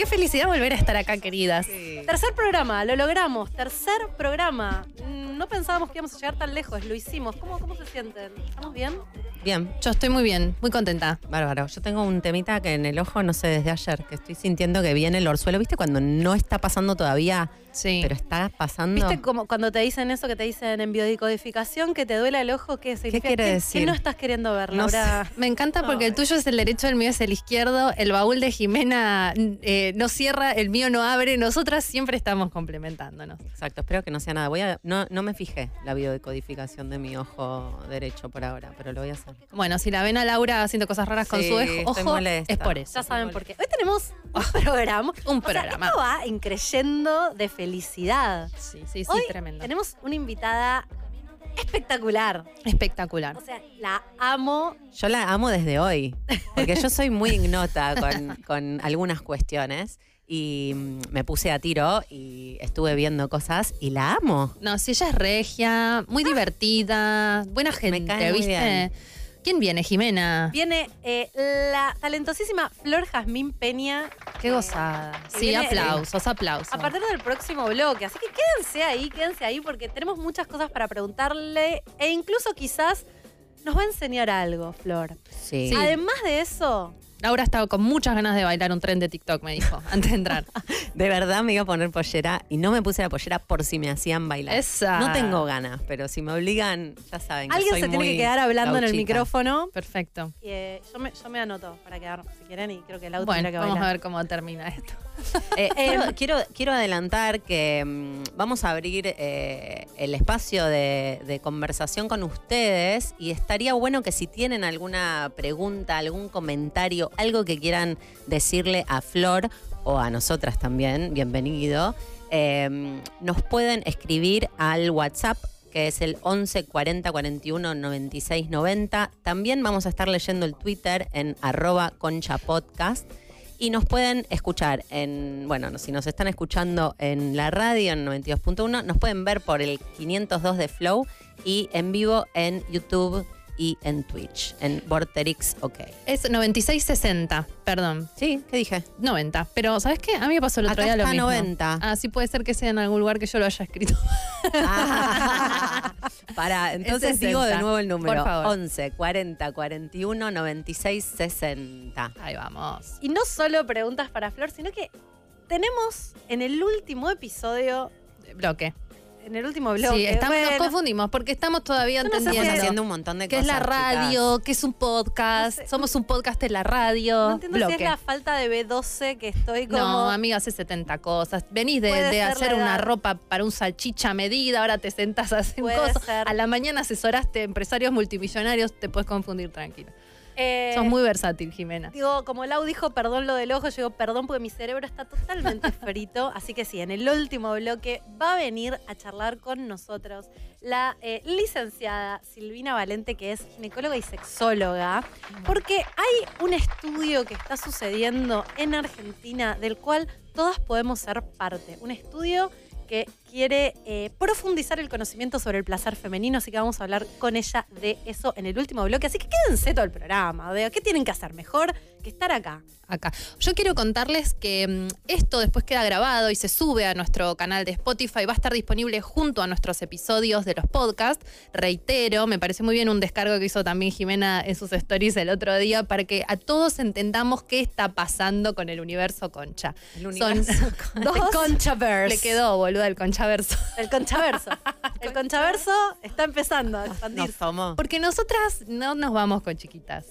qué felicidad volver a estar acá, queridas. Tercer programa, lo logramos. Tercer programa. Mm, No pensábamos que íbamos a llegar tan lejos, lo hicimos. ¿Cómo, cómo se sienten? ¿Estamos bien? Bien, Yo estoy muy bien, muy contenta. bárbaro. Yo tengo un temita que en el ojo, no sé, desde ayer, que estoy sintiendo que viene el orzuelo. ¿Viste cuando no está pasando todavía, Sí. pero está pasando? ¿Viste como cuando te dicen eso que te dicen en biodicodificación, que te duele el ojo? ¿Qué significa? quiere ¿Qué- decir? ¿Qué no estás queriendo ver, No Laura? Me encanta porque el tuyo es el derecho, el mío es el izquierdo, el baúl de Jimena eh, no cierra, el mío no abre, nosotras siempre estamos complementándonos. Exacto, espero que no sea nada. Voy a, no, no me fijé la biodecodificación de mi ojo derecho por ahora, pero lo voy a hacer. Bueno, si la ven a Laura haciendo cosas raras con su estoy ojo, molesta. es por eso. Ya saben por qué. Hoy tenemos un programa. Un O sea, programa. esto va increyendo de felicidad. Sí, sí, sí, Hoy tremendo. tenemos una invitada espectacular. Espectacular. O sea, la amo. Yo la amo desde hoy, porque yo soy muy ignota con, con algunas cuestiones y mm, me puse a tiro y estuve viendo cosas y la amo. No, si ella es regia, muy divertida, buena gente, cae muy ¿viste? bien. ¿Quién viene, Jimena? Viene eh, la talentosísima Flor Jazmín Peña. Qué gozada. Sí, viene- aplausos, aplausos. A partir del próximo bloque. Así que quédense ahí, quédense ahí, porque tenemos muchas cosas para preguntarle e incluso quizás nos va a enseñar algo, Flor. Sí. Además de eso, Laura estaba con muchas ganas de bailar un tren de TikTok, me dijo, antes de entrar. De verdad me iba a poner pollera y no me puse la pollera por si me hacían bailar. Esa. No tengo ganas, pero si me obligan, ya saben que alguien soy se tiene que quedar hablando en el micrófono. Perfecto. Y, eh, yo, me, yo me anoto para quedar, si quieren, y creo que el auto Bueno, tendrá que vamos bailar. a ver cómo termina esto. Eh, quiero, quiero, quiero adelantar que mm, vamos a abrir eh, el espacio de, de conversación con ustedes y estaría bueno que si tienen alguna pregunta, algún comentario, algo que quieran decirle a Flor o a nosotras también, bienvenido, eh, nos pueden escribir al WhatsApp que es el 11 40 41 96 90. También vamos a estar leyendo el Twitter en arroba concha podcast. Y nos pueden escuchar en, bueno, si nos están escuchando en la radio en 92.1, nos pueden ver por el 502 de Flow y en vivo en YouTube y en Twitch, en Vorterix OK. Es 9660, perdón. Sí, ¿qué dije? 90. Pero, ¿sabes qué? A mí me pasó el otro Acá día lo mismo. 90. Ah, sí puede ser que sea en algún lugar que yo lo haya escrito. Ah. Para, entonces 60. digo de nuevo el número. Por favor. 11 40 41 96 60. Ahí vamos. Y no solo preguntas para Flor, sino que tenemos en el último episodio, Bloque. En el último blog. sí, estamos, nos confundimos porque estamos todavía si Estamos entendiendo. haciendo un montón de ¿Qué es cosas. la radio? ¿Qué es un podcast? No sé. Somos un podcast en la radio. no entiendo Bloque. si es la falta de B12 que estoy como... No, amiga, hace 70 cosas. Venís de, hacer una ropa para un salchicha a medida, ahora te sentás a hacer cosas. ser. A la mañana asesoraste empresarios multimillonarios, te puedes confundir tranquilo. Eh, Sos muy versátil, Jimena. Digo, como Lau dijo, perdón lo del ojo, yo digo, perdón porque mi cerebro está totalmente frito. Así que sí, en el último bloque va a venir a charlar con nosotros la eh, licenciada Silvina Valente, que es ginecóloga y sexóloga, porque hay un estudio que está sucediendo en Argentina del cual todas podemos ser parte. Un estudio que quiere eh, profundizar el conocimiento sobre el placer femenino, así que vamos a hablar con ella de eso en el último bloque. Así que quédense todo el programa, de qué tienen que hacer mejor que estar acá. acá. Yo quiero contarles que mm, esto después queda grabado y se sube a nuestro canal de Spotify. Va a estar disponible junto a nuestros episodios de los podcasts. Reitero, me parece muy bien un descargo que hizo también Jimena en sus stories el otro día para que a todos entendamos qué está pasando con el universo concha. El universo Son dos. Conchaverse. Le quedó, boluda, el conchaverso. El conchaverso. El conchaverso está empezando a Nos expandirse. tomó. Porque nosotras no nos vamos con chiquitas.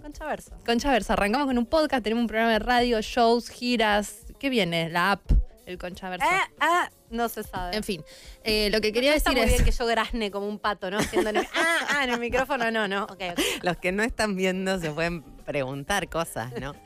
Conchaverso. Conchaverso, arrancamos con un podcast, tenemos un programa de radio, shows, giras. ¿Qué viene? La app, el Conchaverso. Ah, ah, no se sabe. En fin, eh, lo que quería no está decir muy es. bien que yo grazne como un pato, ¿no? Haciendo en el- ah, ah, en el micrófono no, no. Ok, ok. Los que no están viendo se pueden preguntar cosas, ¿no?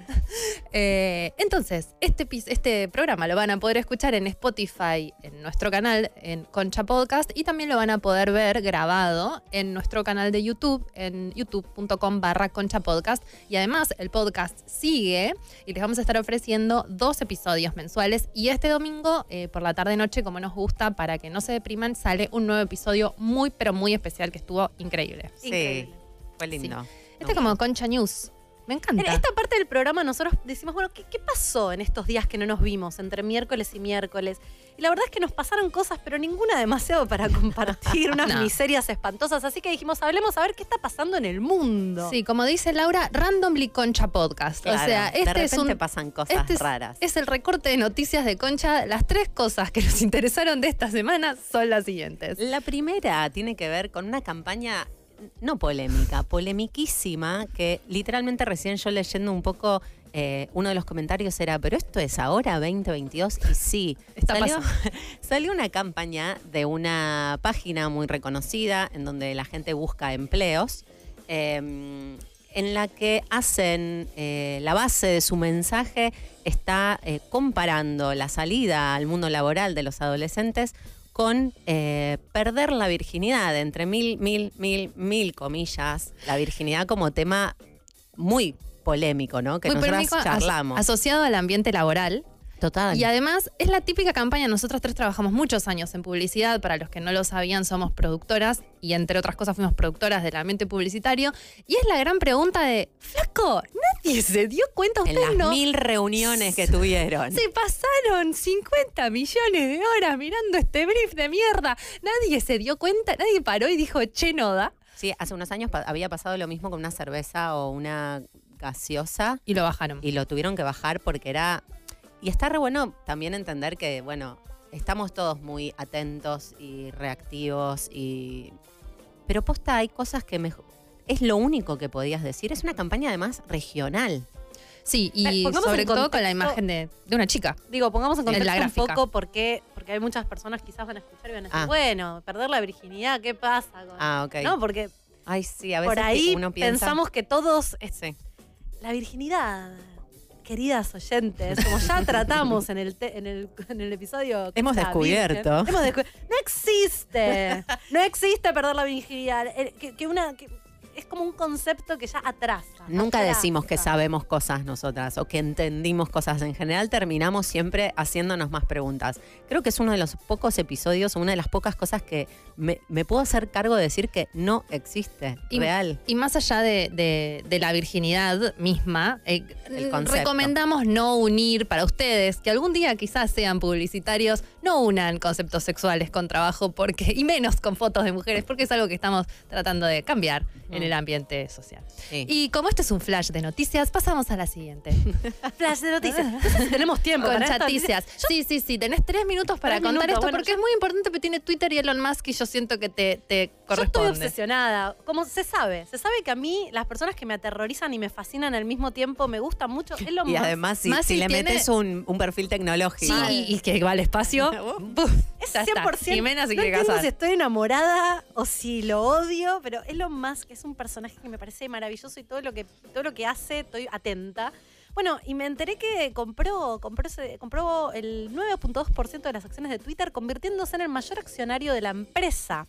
Eh, entonces, este, este programa lo van a poder escuchar en Spotify, en nuestro canal, en Concha Podcast, y también lo van a poder ver grabado en nuestro canal de YouTube, en youtube.com barra Concha Podcast. Y además, el podcast sigue y les vamos a estar ofreciendo dos episodios mensuales. Y este domingo, eh, por la tarde-noche, como nos gusta, para que no se depriman, sale un nuevo episodio muy, pero muy especial que estuvo increíble. Sí. Increíble. Fue lindo. Este como Concha News. Me En encanta. esta parte del programa nosotros decimos, bueno, ¿qué, qué pasó en estos días que no nos vimos, entre miércoles y miércoles? Y la verdad es que nos pasaron cosas, pero ninguna demasiado para compartir, unas No. miserias espantosas. Así que dijimos, hablemos a ver qué está pasando en el mundo. Sí, como dice Laura, Randomly Concha Podcast. Claro, o sea, de este repente es un pasan cosas este es- raras. Es el recorte de noticias de Concha. Las tres cosas que nos interesaron de esta semana son las siguientes. La primera tiene que ver con una campaña no polémica, polemiquísima, que literalmente recién yo leyendo un poco, eh, uno de los comentarios era, pero esto es ahora 2022 y sí, Está salió, salió una campaña de una página muy reconocida en donde la gente busca empleos. eh, en la que hacen eh, la base de su mensaje está eh, comparando la salida al mundo laboral de los adolescentes con eh, perder la virginidad, entre mil, mil, mil, mil comillas, la virginidad como tema muy polémico, ¿no? Que Muy nosotras as- charlamos. asociado al ambiente laboral. Total. Y además es la típica campaña, nosotros tres trabajamos muchos años en publicidad, para los que no lo sabían somos productoras y entre otras cosas fuimos productoras del ambiente publicitario y es la gran pregunta de, flaco, nadie se dio cuenta, en ustedes las no... mil reuniones que tuvieron. Se pasaron 50 millones de horas mirando este brief de mierda. Nadie se dio cuenta, nadie paró y dijo, che, no da. Sí, hace unos años pa- había pasado lo mismo con una cerveza o una gaseosa Y lo bajaron. y lo tuvieron que bajar porque era... Y está re bueno también entender que, bueno, estamos todos muy atentos y reactivos y... Pero posta, hay cosas que mejor... Es lo único que podías decir. Es una campaña además regional. Sí, y sobre en todo con la imagen de, de una chica. Digo, pongamos en En la contexto un gráfica. poco porque, porque hay muchas personas quizás van a escuchar y van a decir, Ah. bueno, perder la virginidad, ¿qué pasa? con-?" Ah, ok. No, porque Ay, sí, a veces por que ahí uno piensa... pensamos que todos... es- Sí. La virginidad, queridas oyentes, como ya tratamos en el, te- en el, en el episodio... Hemos descubierto. Virgen, hemos descu- no existe, no existe perder la virginidad. Eh, Que, que una, que es como un concepto que ya atrasa. Nunca atrasa. decimos que sabemos cosas nosotras o que entendimos cosas. En general terminamos siempre haciéndonos más preguntas. Creo que es uno de los pocos episodios o una de las pocas cosas que me, me puedo hacer cargo de decir que no existe. Y- real. Y más allá de, de- de la virginidad misma, eh, El concepto. recomendamos no unir para ustedes, que algún día quizás sean publicitarios, no unan conceptos sexuales con trabajo porque y menos con fotos de mujeres, porque es algo que estamos tratando de cambiar en Mm. El ambiente social. Sí. Y como este es un flash de noticias, pasamos a la siguiente. Flash de noticias. Entonces, tenemos tiempo. Con chaticias. Sí, sí, sí, tenés tres minutos para Tres contar minutos, esto bueno, porque yo- es muy importante, porque tiene Twitter y Elon Musk y yo siento que te, te Yo estoy corresponde. obsesionada. Como se sabe, se sabe que a mí las personas que me aterrorizan y me fascinan al mismo tiempo me gustan mucho. Es lo Y más. además, si, le tiene- metes un, un perfil Sí, tecnológico. y, y que va al espacio. Es ya está. 100%. Jimena se no quiere casar. si estoy enamorada o si lo odio, pero Elon Musk es un personaje que me parece maravilloso y todo lo que, todo lo que hace estoy atenta. Bueno, y me enteré que compró, compró, compró el 9.2% de las acciones de Twitter, convirtiéndose en el mayor accionario de la empresa.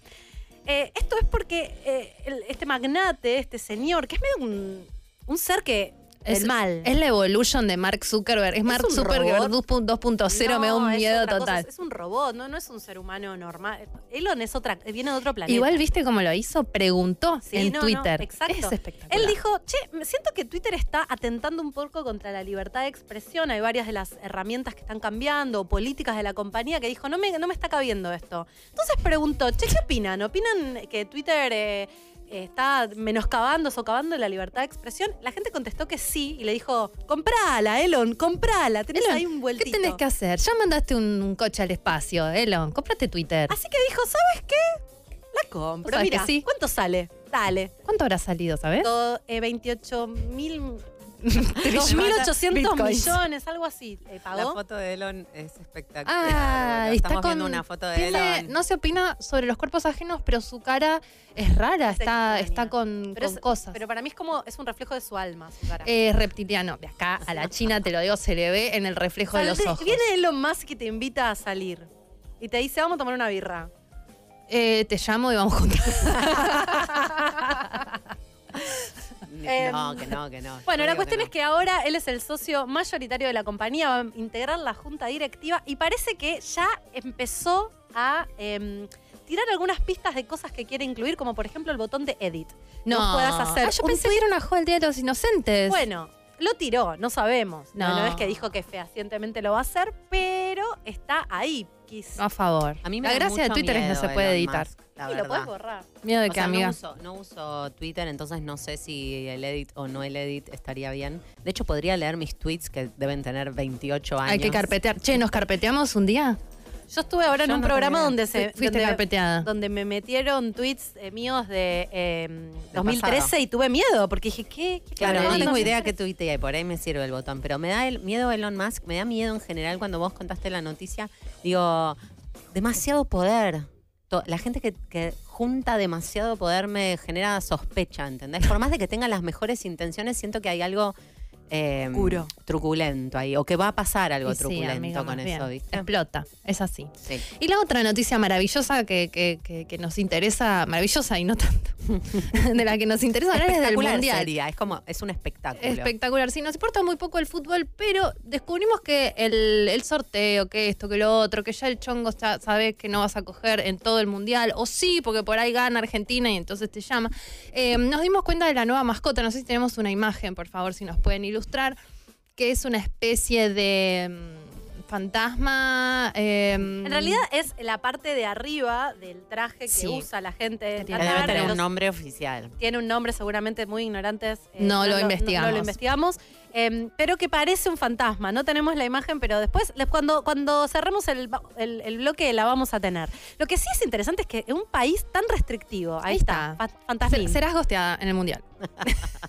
Eh, esto es porque eh, este magnate, este señor, que es medio un, un ser que... Es, el mal. es la evolution de Mark Zuckerberg. Es Mark Zuckerberg robot. 2.0, me da un No, es miedo cosa, total. es, un robot, no, no es un ser humano normal. Elon es otra, viene de otro planeta. Igual viste cómo lo hizo, preguntó Sí, en no, no, Twitter. exacto. Es espectacular. Él dijo, che, me siento que Twitter está atentando un poco contra la libertad de expresión. Hay varias de las herramientas que están cambiando, políticas de la compañía, que dijo, no me, no me está cabiendo esto. Entonces preguntó, che, ¿qué opinan? ¿Opinan que Twitter eh, está menoscabando, socavando la libertad de expresión? La gente contestó que sí y le dijo, comprala, Elon, comprala. Tenés Elon, ahí un ¿Qué vueltito. tenés que hacer? Ya mandaste un, un coche al espacio, Elon. Cómprate Twitter. Así que dijo, ¿sabes qué? La compro. ¿Sabes Mira, sí? ¿cuánto sale? Dale. ¿Cuánto habrá salido, sabes? Todo, eh, 28 mil 2.800 Bitcoins. millones, algo así. eh, La foto de Elon es espectacular. Ah, está Estamos con, viendo una foto de tiene- Elon. No se opina sobre los cuerpos ajenos, pero su cara es rara, Es está, está con, Pero con es- cosas. Pero para mí es como, es un reflejo de su alma, su cara. Es reptiliano. De acá a la China, te lo digo, se le ve en el reflejo de los ojos. Viene Elon Musk y te invita a salir. Y te dice, vamos a tomar una birra. Eh, te llamo y vamos juntos. Em, no, que no, que no. Bueno, Yo la cuestión no. es que ahora él es el socio mayoritario de la compañía, va a integrar la junta directiva y parece que ya empezó a... em, tirar algunas pistas de cosas que quiere incluir, como por ejemplo el botón de edit. No, vos puedas hacer Ah, yo un pensé que era una del Día de los Inocentes. Bueno, lo tiró, no sabemos. No, No. no es que dijo que fehacientemente lo va a hacer, pero está ahí. Quis- a favor. A mí me la gracia de Twitter es que no se puede Elon editar. Musk, la y lo puedes borrar. Miedo de O que, sea, amiga. No uso, no uso Twitter, entonces no sé si el edit o no el edit estaría bien. De hecho, podría leer mis tweets que deben tener 28 años. Hay que carpetear. Che, ¿nos carpeteamos un día? Yo estuve ahora en un no programa tenía. donde se Fuiste donde, carpeteada. donde me metieron tweets eh, míos de eh, Del 2013 pasado. y tuve miedo porque dije, ¿qué? ¿Qué Claro, no tengo idea qué tuiteé y por ahí me sirve el botón. Pero me da el miedo Elon Musk, me da miedo en general cuando vos contaste la noticia. Digo, demasiado poder. La gente que, que junta demasiado poder me genera sospecha, ¿entendés? Por más de que tenga las mejores intenciones, siento que hay algo eh, truculento ahí. O que va a pasar algo sí, truculento amiga, con eso, bien. ¿viste? Explota, es así. Sí. Y la otra noticia maravillosa que, que- que- que nos interesa, maravillosa y no tanto, de la que nos interesa hablar es del Mundial. sería, es como, es un espectáculo. Espectacular. Sí, nos importa muy poco el fútbol, pero descubrimos que el, el sorteo, que esto, que lo otro, que ya el chongo ya sabe que no vas a coger en todo el mundial, o sí, porque por ahí gana Argentina y entonces te llama. Eh, nos dimos cuenta de la nueva mascota. No sé si tenemos una imagen, por favor, si nos pueden ilustrar, que es una especie de mm, fantasma. eh, En realidad es la parte de arriba del traje que Sí. usa la gente tiene debe tener un nombre oficial. tiene un nombre seguramente muy ignorantes. eh, No lo investigamos. No, lo investigamos. eh, pero que parece un fantasma. No tenemos la imagen, pero después, cuando, cuando cerremos el, el- el bloque, la vamos a tener. Lo que sí es interesante es que en un país tan restrictivo, ahí, Ahí está, está. serás gosteada en el mundial.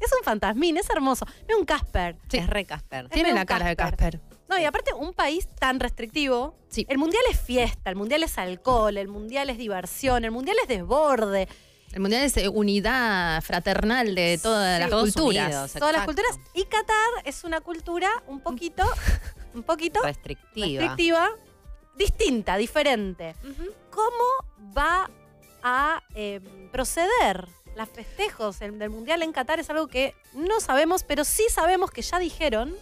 Es un fantasmín, es hermoso. Mira un Casper. Sí. Es re Casper. Tiene la cara de Casper. No, y aparte, un país tan restrictivo. Sí. El mundial es fiesta, el mundial es alcohol, el mundial es diversión, el mundial es desborde. El mundial es eh, unidad fraternal de todas Sí. las culturas. unidos. Todas las culturas. Y Qatar es una cultura un poquito, un poquito Restrictiva. restrictiva, distinta, diferente. ¿Cómo va a eh, proceder las festejos el- del Mundial en Qatar? Es algo que no sabemos, pero sí sabemos que ya dijeron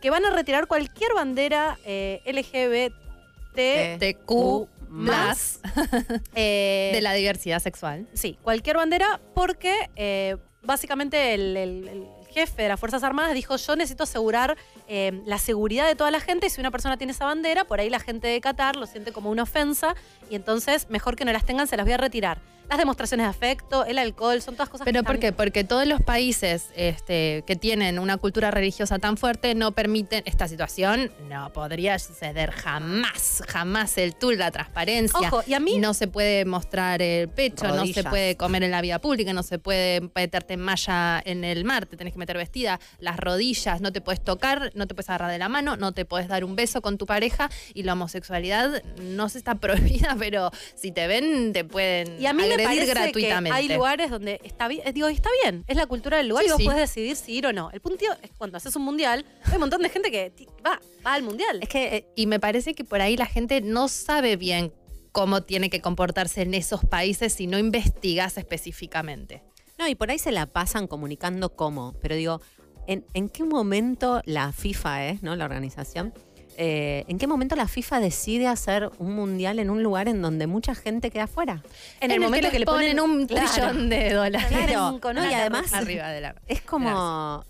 que van a retirar cualquier bandera eh, LGBT. TQ más. eh, de la diversidad sexual. Sí, cualquier bandera, porque eh, básicamente el, el- el jefe de las Fuerzas Armadas dijo, yo necesito asegurar eh, la seguridad de toda la gente y si una persona tiene esa bandera, por ahí la gente de Qatar lo siente como una ofensa y entonces mejor que no las tengan, se las voy a retirar. Las demostraciones de afecto, el alcohol, son todas cosas ¿Pero que por están- qué? Porque todos los países este, que tienen una cultura religiosa tan fuerte no permiten esta situación. No podría suceder jamás, jamás el tour, la transparencia. Ojo, y a mí... No se puede mostrar el pecho, no se puede comer en la vía pública, no se puede meterte en malla en el mar, te tenés que meter vestida, las rodillas, no te puedes tocar, no te puedes agarrar de la mano, no te puedes dar un beso con tu pareja y la homosexualidad no se está prohibida, pero si te ven te pueden Y a mí me agredir parece gratuitamente. que hay lugares donde está bien, eh, digo, está bien, es la cultura del lugar Sí, y vos sí. podés decidir si ir o no. El punto es cuando haces un mundial, hay un montón de gente que va, va al mundial. Es que eh, Y me parece que por ahí la gente no sabe bien cómo tiene que comportarse en esos países si no investigas específicamente. No, y por ahí se la pasan comunicando cómo. Pero digo, ¿en, en qué momento la FIFA es, ¿no? La organización. Eh, ¿En qué momento la FIFA decide hacer un mundial en un lugar en donde mucha gente queda afuera? en el el momento que, le ponen un Claro. trillón de dólares. Claro, no, y además arriba de la. es como.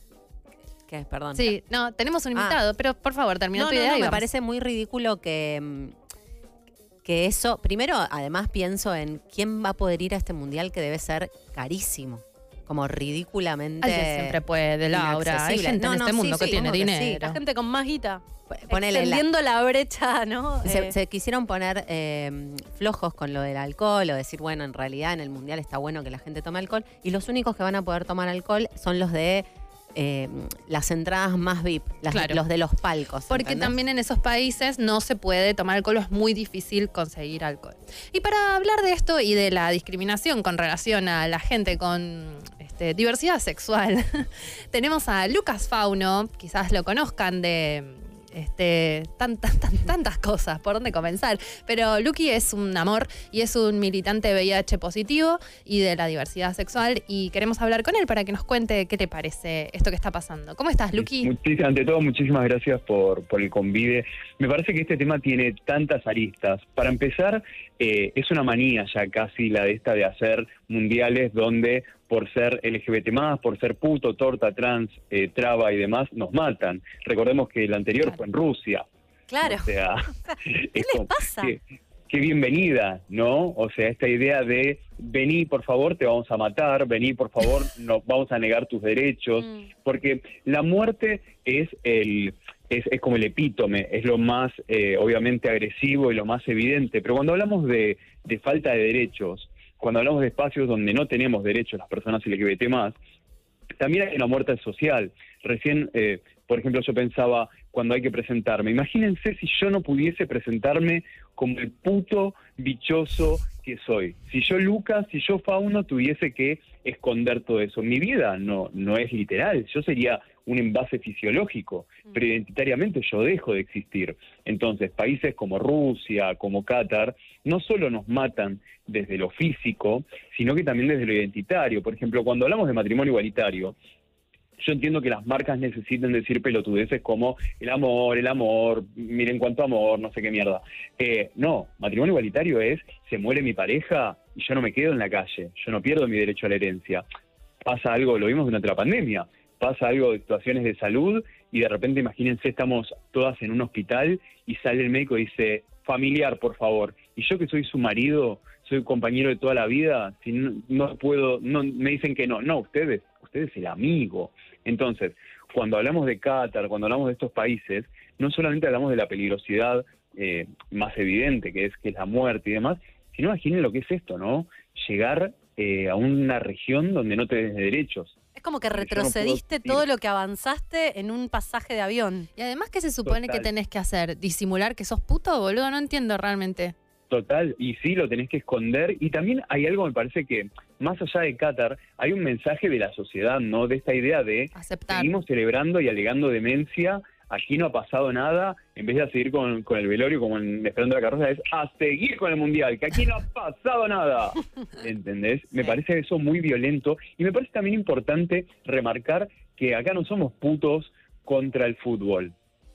¿Qué? Perdón. Sí, no, tenemos un Ah. invitado, pero por favor, termina No, tu no, idea. no, y me parece muy ridículo que, mm, que eso. Primero, además pienso en quién va a poder ir a este mundial que debe ser carísimo. Como ridículamente. Alguien siempre puede, Laura. Hay gente No, en no, este sí, mundo que sí, tiene que sí. dinero. La gente con más guita. Ponele extendiendo la, brecha, ¿no? Se, Eh, se quisieron poner eh, flojos con lo del alcohol o decir, bueno, en realidad en el mundial está bueno que la gente tome alcohol y los únicos que van a poder tomar alcohol son los de eh, las entradas más VIP, las- Claro. los de los palcos. Porque ¿entendés? también en esos países no se puede tomar alcohol, es muy difícil conseguir alcohol. Y para hablar de esto y de la discriminación con relación a la gente con este, diversidad sexual, tenemos a Lucas Fauno, quizás lo conozcan de este, tantas, tan- tantas cosas, por dónde comenzar. Pero Lucky es un amor y es un militante VIH positivo y de la diversidad sexual y queremos hablar con él para que nos cuente qué te parece esto que está pasando. ¿Cómo estás, Lucky? Ante todo, muchísimas gracias por, por el convite. Me parece que este tema tiene tantas aristas. Para empezar, eh, es una manía ya casi la de esta de hacer mundiales donde por ser LGBT más, por ser puto, torta, trans, eh, traba y demás, nos matan. Recordemos que el anterior Claro. fue en Rusia. Claro. O sea, ¿Qué es les como- pasa? qué, qué bienvenida, ¿no? O sea, esta idea de vení, por favor, te vamos a matar, vení, por favor, nos vamos a negar tus derechos, Mm. porque la muerte es el es, es como el epítome, es lo más eh, obviamente agresivo y lo más evidente, pero cuando hablamos de, de falta de derechos, cuando hablamos de espacios donde no tenemos derechos las personas LGBT más, también hay una muerte social. Recién, eh, por ejemplo, yo pensaba cuando hay que presentarme, imagínense si yo no pudiese presentarme como el puto bichoso que soy. Si yo, Lucas, si yo, Fauno, tuviese que esconder todo eso. Mi vida no, no es literal, yo sería un envase fisiológico, pero identitariamente yo dejo de existir. Entonces, países como Rusia, como Qatar, no solo nos matan desde lo físico, sino que también desde lo identitario. Por ejemplo, cuando hablamos de matrimonio igualitario, yo entiendo que las marcas necesiten decir pelotudeces como el amor, el amor, miren cuánto amor, no sé qué mierda. Eh, no, matrimonio igualitario es, se muere mi pareja y yo no me quedo en la calle, yo no pierdo mi derecho a la herencia. Pasa algo, lo vimos durante la pandemia, pasa algo de situaciones de salud y de repente imagínense, estamos todas en un hospital y sale el médico y dice, familiar, por favor. Y yo que soy su marido, soy compañero de toda la vida, no puedo, no me dicen que no, no, ustedes, ustedes el amigo. Entonces, cuando hablamos de Qatar, cuando hablamos de estos países, no solamente hablamos de la peligrosidad eh, más evidente, que es que es la muerte y demás, sino imaginen lo que es esto, ¿no? Llegar eh, a una región donde no tenés derechos. Es como que no retrocediste todo lo que avanzaste en un pasaje de avión. Y además, ¿qué se supone que tenés que hacer? ¿Disimular que sos puto, boludo? No entiendo realmente. Total, y sí, lo tenés que esconder. Y también hay algo, me parece que, más allá de Qatar, hay un mensaje de la sociedad, ¿no? De esta idea de Aceptar. seguimos celebrando y alegando demencia, aquí no ha pasado nada, en vez de a seguir con, con el velorio como en Esperando la Carroza, es a seguir con el Mundial, que aquí no ha pasado nada. ¿Entendés? Me parece eso muy violento y me parece también importante remarcar que acá no somos putos contra el fútbol.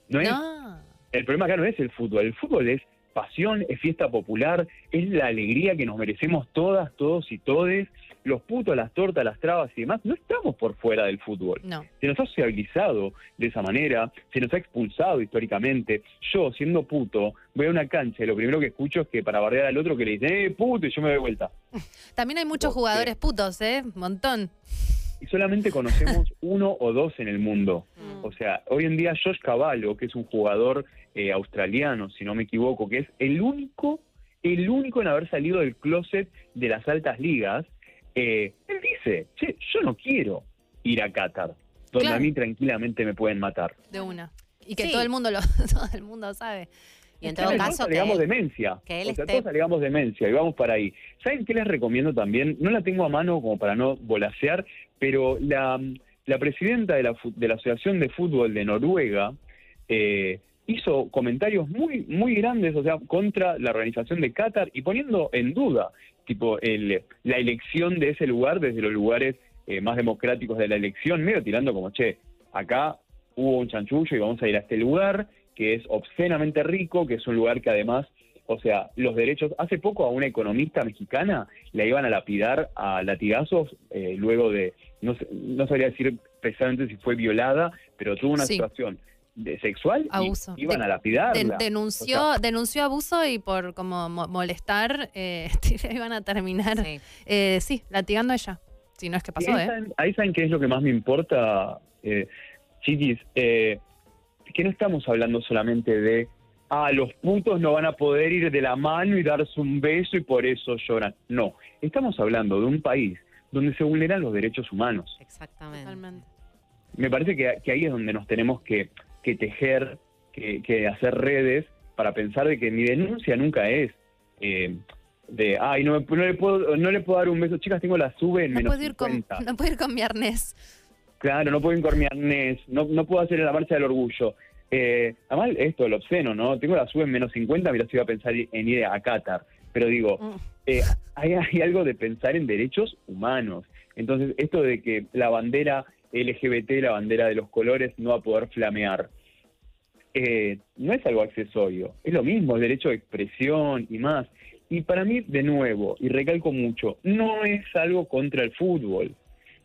No es No. el problema acá no es el fútbol, el fútbol es pasión, es fiesta popular, es la alegría que nos merecemos todas, todos y todes. Los putos, las tortas, las trabas y demás, no estamos por fuera del fútbol. No. Se nos ha sociabilizado de esa manera, se nos ha expulsado históricamente. Yo, siendo puto, voy a una cancha y lo primero que escucho es que para bardear al otro que le dice, eh, puto, y yo me doy vuelta. También hay muchos jugadores putos, ¿eh? Montón. Y solamente conocemos uno o dos en el mundo. Mm. O sea, hoy en día Josh Cavallo, que es un jugador eh, australiano, si no me equivoco, que es el único, el único en haber salido del closet de las altas ligas, eh, él dice, che, yo no quiero ir a Qatar, donde Claro. a mí tranquilamente me pueden matar. De una. Y que Sí. todo el mundo lo, todo el mundo sabe. Y en todo Todos caso, que alegamos él- demencia. que él o sea, esté- todos alegamos demencia y vamos para ahí. ¿Saben qué les recomiendo también? No la tengo a mano como para no volasear, pero la, la presidenta de la, de la Asociación de Fútbol de Noruega eh, hizo comentarios muy, muy grandes, o sea, contra la organización de Qatar y poniendo en duda, tipo, el, la elección de ese lugar desde los lugares eh, más democráticos de la elección, medio tirando como, che, acá hubo un chanchullo y vamos a ir a este lugar que es obscenamente rico, que es un lugar que además, o sea, los derechos, hace poco a una economista mexicana la iban a lapidar a latigazos eh, luego de, no, sé- no sabría decir precisamente si fue violada, pero tuvo una Sí. situación de sexual y Abuso. iban De- a lapidarla. Den- denunció, O sea, denunció abuso y por como mo- molestar, eh, iban a terminar, Sí. eh, sí, latigando a ella. Si no es que pasó, ahí, ¿eh? saben, ahí saben qué es lo que más me importa, eh, chiquis, eh, que no estamos hablando solamente de, ah, los putos no van a poder ir de la mano y darse un beso y por eso lloran. No, estamos hablando de un país donde se vulneran los derechos humanos. Exactamente. Totalmente. Me parece que, que ahí es donde nos tenemos que, que tejer, que, que hacer redes para pensar de que mi denuncia nunca es eh, de, ay, no, no le puedo, no le puedo dar un beso, chicas, tengo la sube en No menos puedo, ir con, 50. no puedo ir con mi arnés. Claro, no puedo ir con mi arnés, no, no puedo hacer la marcha del orgullo. Eh, además, esto, lo obsceno, ¿no? Tengo la sube en menos 50, mira si iba a pensar en ir a Qatar. Pero digo, Mm. eh, hay, hay algo de pensar en derechos humanos. Entonces, esto de que la bandera LGBT, la bandera de los colores, no va a poder flamear, eh, no es algo accesorio. Es lo mismo, el derecho de expresión y más. Y para mí, de nuevo, y recalco mucho, no es algo contra el fútbol.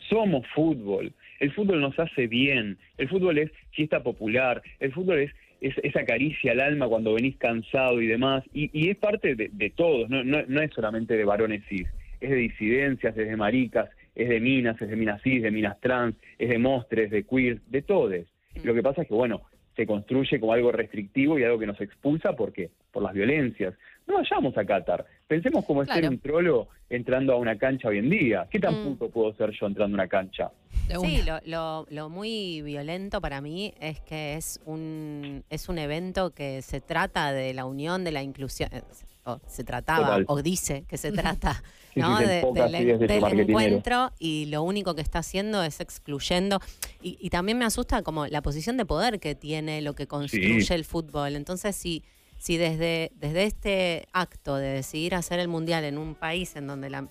Somos fútbol. El fútbol nos hace bien. El fútbol es fiesta popular. El fútbol es, es esa caricia al alma cuando venís cansado y demás. Y, y es parte de, de todos, no, no, no es solamente de varones cis. Es de disidencias, es de maricas, es de minas, es de minas cis, de minas trans, es de mostres, de queer, de todes. Lo que pasa es que, bueno, se construye como algo restrictivo y algo que nos expulsa porque por las violencias. No vayamos a Qatar. Pensemos cómo es ser un trolo entrando a una cancha hoy en día. ¿Qué tan Mm. puto puedo ser yo entrando a una cancha? Sí, lo, lo, lo muy violento para mí es que es un, es un evento que se trata de la unión, de la inclusión. O se trataba, Total. o dice que se trata Sí, ¿no? sí, se de- enfoca del, encuentro y lo único que está haciendo es excluyendo. Y, y también me asusta como la posición de poder que tiene lo que construye Sí. el fútbol. Entonces, si, si desde, desde este acto de decidir hacer el mundial en un país en donde la,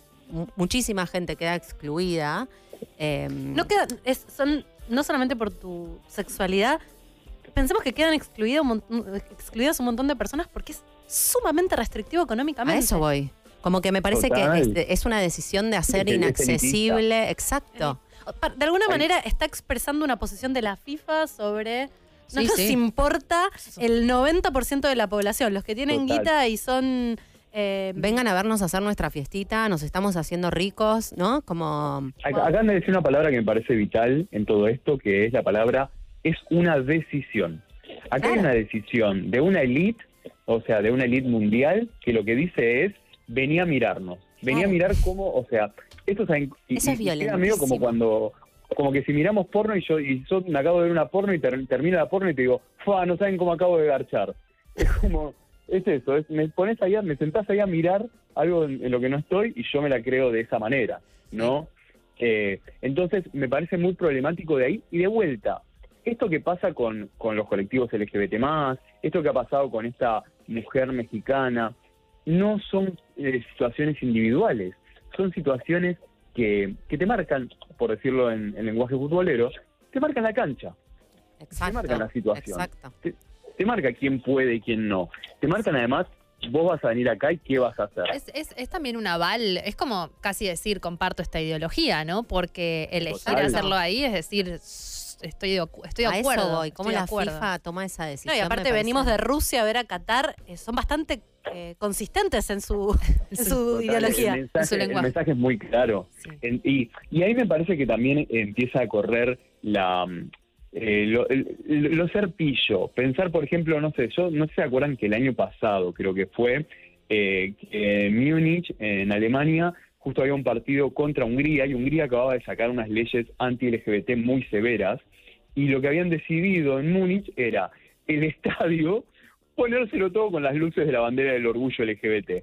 muchísima gente queda excluida, eh, No queda, es, son no solamente por tu sexualidad, pensemos que quedan excluidas un montón de personas porque es sumamente restrictivo económicamente. A eso voy. Como que me parece Total. que es, es una decisión de hacer Es- es inaccesible. Exacto. Pa- De alguna Ay. manera está expresando una posición de la FIFA sobre... No Sí, nos sí. importa el 90% de la población, los que tienen Total. guita y son... eh, Vengan a vernos a hacer nuestra fiestita, nos estamos haciendo ricos, ¿no? Como. Acá- Acaban de decir una palabra que me parece vital en todo esto, que es la palabra, es una decisión. Acá hay Claro. una decisión de una elite, o sea, de una elite mundial, que lo que dice es, venía a mirarnos, venía Claro. a mirar cómo, o sea, esto es, Eso es medio como cuando, como que si miramos porno y yo, y yo me acabo de ver una porno y ter- termino la porno y te digo, ¡fua! No saben cómo acabo de garchar. Es como, es eso, es, me pones ahí, a- me sentás ahí a mirar algo en, en lo que no estoy y yo me la creo de esa manera, ¿no? Eh, entonces me parece muy problemático de ahí y de vuelta. Esto que pasa con, con los colectivos LGBT esto que ha pasado con esta mujer mexicana, no son eh, situaciones individuales, son situaciones que, que te marcan, por decirlo en, en lenguaje futbolero, te marcan la cancha, Exacto. marcan la situación. Exacto. te marca quién puede y quién no. Te marcan además, vos vas a venir acá y qué vas a hacer. Es, es- es también un aval, es como casi decir comparto esta ideología, ¿no? Porque elegir Total. hacerlo ahí es decir, estoy de, estoy de a acuerdo. eso voy. ¿Cómo la acuerdo. FIFA toma esa No, decisión? y aparte venimos de Rusia a ver a Qatar, eh, son bastante eh, consistentes en su, en su Total, ideología. El en su mensaje, el mensaje es muy claro. Sí. En- y, y ahí me parece que también empieza a correr la eh, lo, el- lo ser pillo. Pensar, por ejemplo, no sé, yo no sé si se acuerdan que el año pasado creo que fue eh, que Múnich, en Alemania, justo había un partido contra Hungría y Hungría acababa de sacar unas leyes anti-LGBT muy severas y lo que habían decidido en Múnich era el estadio ponérselo todo con las luces de la bandera del orgullo LGBT.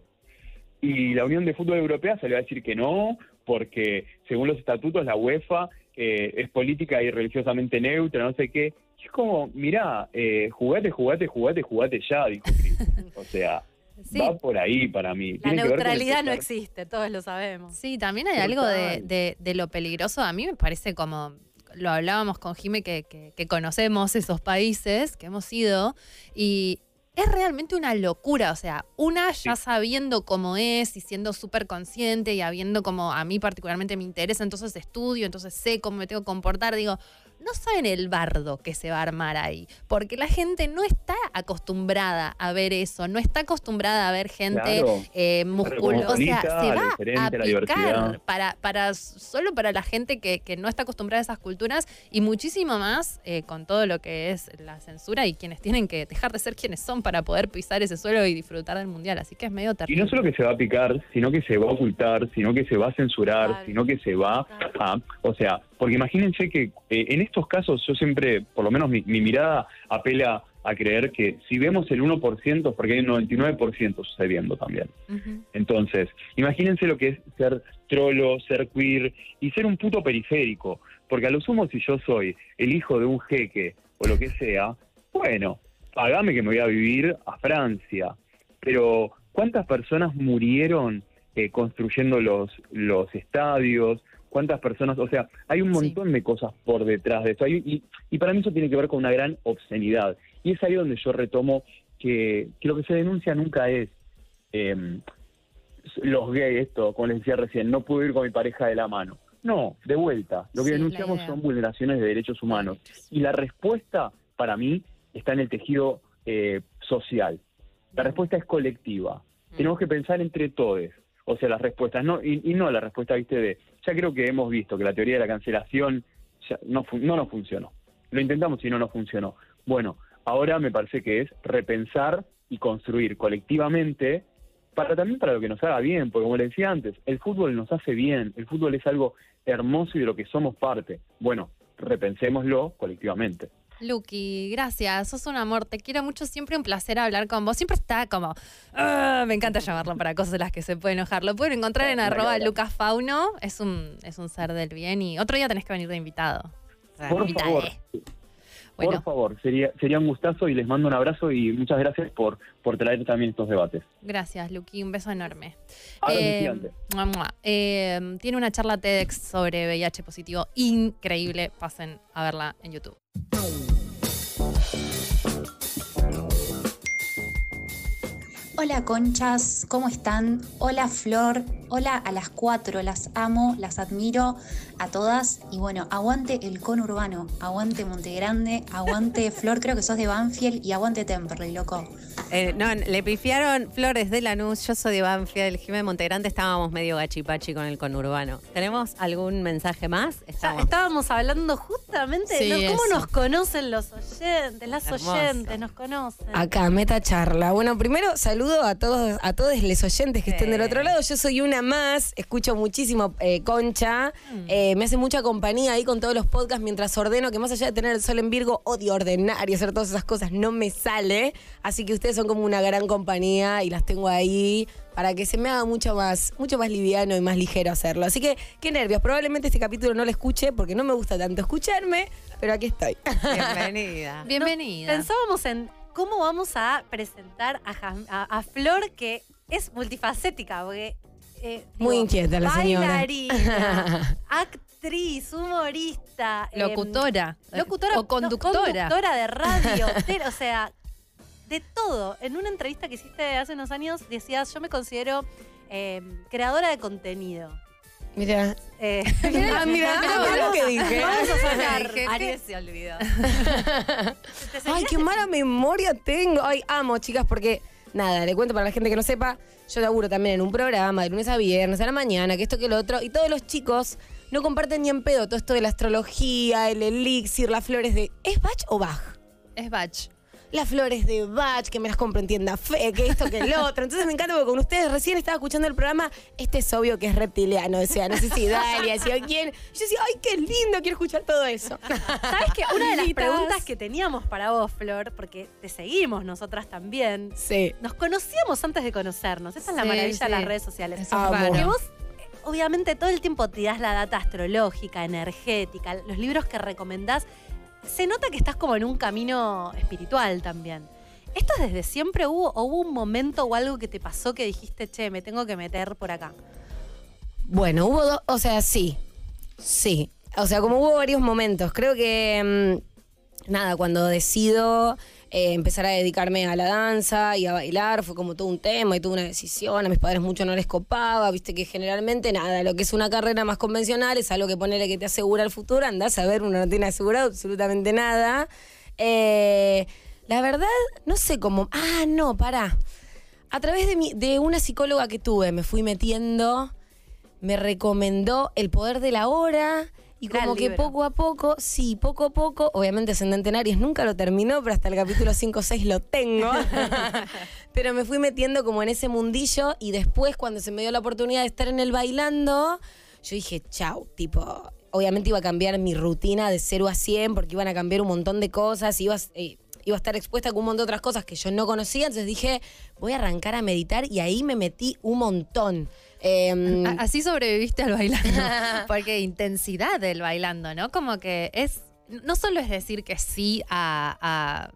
Y la Unión de Fútbol Europea salió a decir que no, porque según los estatutos la UEFA eh, es política y religiosamente neutra, no sé qué. Y es como, mirá, eh, jugate, jugate, jugate, jugate ya, dijo Cris. O sea, Sí. va por ahí para mí. La Tiene neutralidad no existe, todos lo sabemos. Sí, también hay algo de- de lo peligroso. A mí me parece como, lo hablábamos con Jime, que, que- que conocemos esos países, que hemos ido, y es realmente una locura. O sea, una ya sabiendo cómo es y siendo súper consciente y habiendo como a mí particularmente me interesa, entonces estudio, entonces sé cómo me tengo que comportar, digo, no saben el bardo que se va a armar ahí, porque la gente no está acostumbrada a ver eso, no está acostumbrada a ver gente Claro. eh, musculosa. O sea, se va a diversidad. para, para solo para la gente que, que no está acostumbrada a esas culturas y muchísimo más eh, con todo lo que es la censura y quienes tienen que dejar de ser quienes son para poder pisar ese suelo y disfrutar del mundial. Así que es medio Y terrible. no solo que se va a picar, sino que se va a ocultar, sino que se va a censurar, sino que se va a... O sea, porque imagínense que eh, en estos casos yo siempre, por lo menos mi, mi mirada apela a creer que si vemos el 1%, porque hay un 99% sucediendo también. Entonces, imagínense lo que es ser trolo, ser queer y ser un puto periférico. Porque a lo sumo, si yo soy el hijo de un jeque o lo que sea, Bueno, pagame que me voy a vivir a Francia. Pero, ¿cuántas personas murieron eh, construyendo los, los estadios? ¿Cuántas personas? O sea, hay un Sí. montón de cosas por detrás de esto. Hay- y, y para mí eso tiene que ver con una gran obscenidad. Y es ahí donde yo retomo que, que lo que se denuncia nunca es eh, los gays, esto, como les decía recién, no puedo ir con mi pareja de la mano. No, de vuelta. Lo que Sí, denunciamos son vulneraciones de derechos humanos. Y la respuesta, para mí, está en el tejido eh, social. La respuesta es colectiva. Mm. Tenemos que pensar entre todos. O sea, las respuestas, no y, y no la respuesta, viste, de... Ya creo que hemos visto que la teoría de la cancelación ya no, no nos funcionó. Lo intentamos y no nos funcionó. Bueno, ahora me parece que es repensar y construir colectivamente para también para lo que nos haga bien, porque como le decía antes, el fútbol nos hace bien, el fútbol es algo hermoso y de lo que somos parte. Bueno, repensémoslo colectivamente. Lucky, gracias, sos un amor, te quiero mucho, siempre un placer hablar con vos. Siempre está como, "Ah", me encanta llamarlo para cosas de las que se puede enojar. Lo pueden encontrar en arroba. Lucas Fauno, es un, es un ser del bien y otro día tenés que venir de invitado. Por favor, Bueno, por favor, sería, sería un gustazo y les mando un abrazo y muchas gracias por, por traer también estos debates. gracias Lucky, un beso enorme. Eh, mua, mua. Eh, tiene una charla TEDx sobre VIH positivo increíble, pasen a verla en YouTube. Hola conchas, ¿cómo están? Hola Flor, hola a las cuatro, las amo, las admiro a todas. Y bueno, aguante el conurbano, aguante Montegrande, aguante Flor, creo que sos de Banfield y aguante Temperley, loco. Eh, no, le pifiaron Flores de Lanús, yo soy de Banfield, Jiménez Montegrande, estábamos medio gachipachi con el conurbano. ¿Tenemos algún mensaje más? Estamos. estábamos hablando justamente Sí, de cómo eso. nos conocen los oyentes, las Hermoso. oyentes, nos conocen. Acá, meta charla. Bueno, primero saludo a todos, a todos los oyentes que estén del otro lado. Yo soy una más, escucho muchísimo eh, Concha, Eh, me hace mucha compañía ahí con todos los podcasts mientras ordeno, que más allá de tener el sol en Virgo, odio ordenar y hacer todas esas cosas, no me sale. Así que ustedes son como una gran compañía y las tengo ahí para que se me haga mucho más, mucho más liviano y más ligero hacerlo. Así que, qué nervios. Probablemente este capítulo no lo escuche porque no me gusta tanto escucharme, pero aquí estoy. Bienvenida. Bienvenida. Pensábamos en cómo vamos a presentar a, Jam- a- a Flor, que es multifacética, porque... eh, Muy digo, inquieta la señora. Bailarina, actriz, humorista. em, Locutora. locutora. O no, conductora. conductora de radio, o sea, de todo. En una entrevista que hiciste hace unos años decías, yo me considero eh, creadora de contenido. Mira. Eh, Ah, mira, mira lo que dije. Vamos a Aries se olvidó. ¿te Ay, qué mala memoria tengo. Ay, amo, chicas, porque nada, le cuento para la gente que no sepa, yo laburo también en un programa de lunes a viernes, a la mañana, que esto, que lo otro, y todos los chicos no comparten ni en pedo todo esto de la astrología, el elixir, las flores de. ¿Es Bach o Bach? Es Batch. Las flores de Bach, que me las compro en tienda fe, que esto, que el otro. Entonces me encanta porque con ustedes recién estaba escuchando el programa, este es obvio que es reptiliano, decía, no sé si Dalia, decía quién. Yo decía, ay, qué lindo, quiero escuchar todo eso. ¿Sabes que Una de las preguntas que teníamos para vos, Flor, porque te seguimos nosotras también, Sí. nos conocíamos antes de conocernos. Esa es la Sí, maravilla de las redes sociales. Es. Que vos, obviamente, todo el tiempo te das la data astrológica, energética, los libros que recomendás. Se nota que estás como en un camino espiritual también. ¿Esto desde siempre hubo o hubo un momento o algo que te pasó que dijiste, che, me tengo que meter por acá? Bueno, hubo dos, o sea, sí, sí. O sea, como hubo varios momentos. Creo que, mm, nada, cuando decido eh, empezar a dedicarme a la danza y a bailar, fue como todo un tema y tuve una decisión. A mis padres mucho no les copaba, viste que generalmente, nada, lo que es una carrera más convencional es algo que ponele que te asegura el futuro. Andás a ver, uno no tiene asegurado absolutamente nada. Eh, la verdad, no sé cómo. Ah, no, pará. A través de, mi, de una psicóloga que tuve, me fui metiendo me recomendó El Poder de la Hora. Y Gran como que poco a poco, sí, poco a poco, obviamente Ascendente en Aries nunca lo terminó, pero hasta el capítulo 5 o 6 lo tengo. pero me fui metiendo como en ese mundillo y después cuando se me dio la oportunidad de estar en el bailando, yo dije, chau, tipo, obviamente iba a cambiar mi rutina de 0 a 100 porque iban a cambiar un montón de cosas, iba a, eh, iba a estar expuesta con un montón de otras cosas que yo no conocía, entonces dije, voy a arrancar a meditar y ahí me metí un montón. Em, Así sobreviviste al bailando. Porque intensidad del bailando, ¿no? Como que es. No solo es decir que sí a, a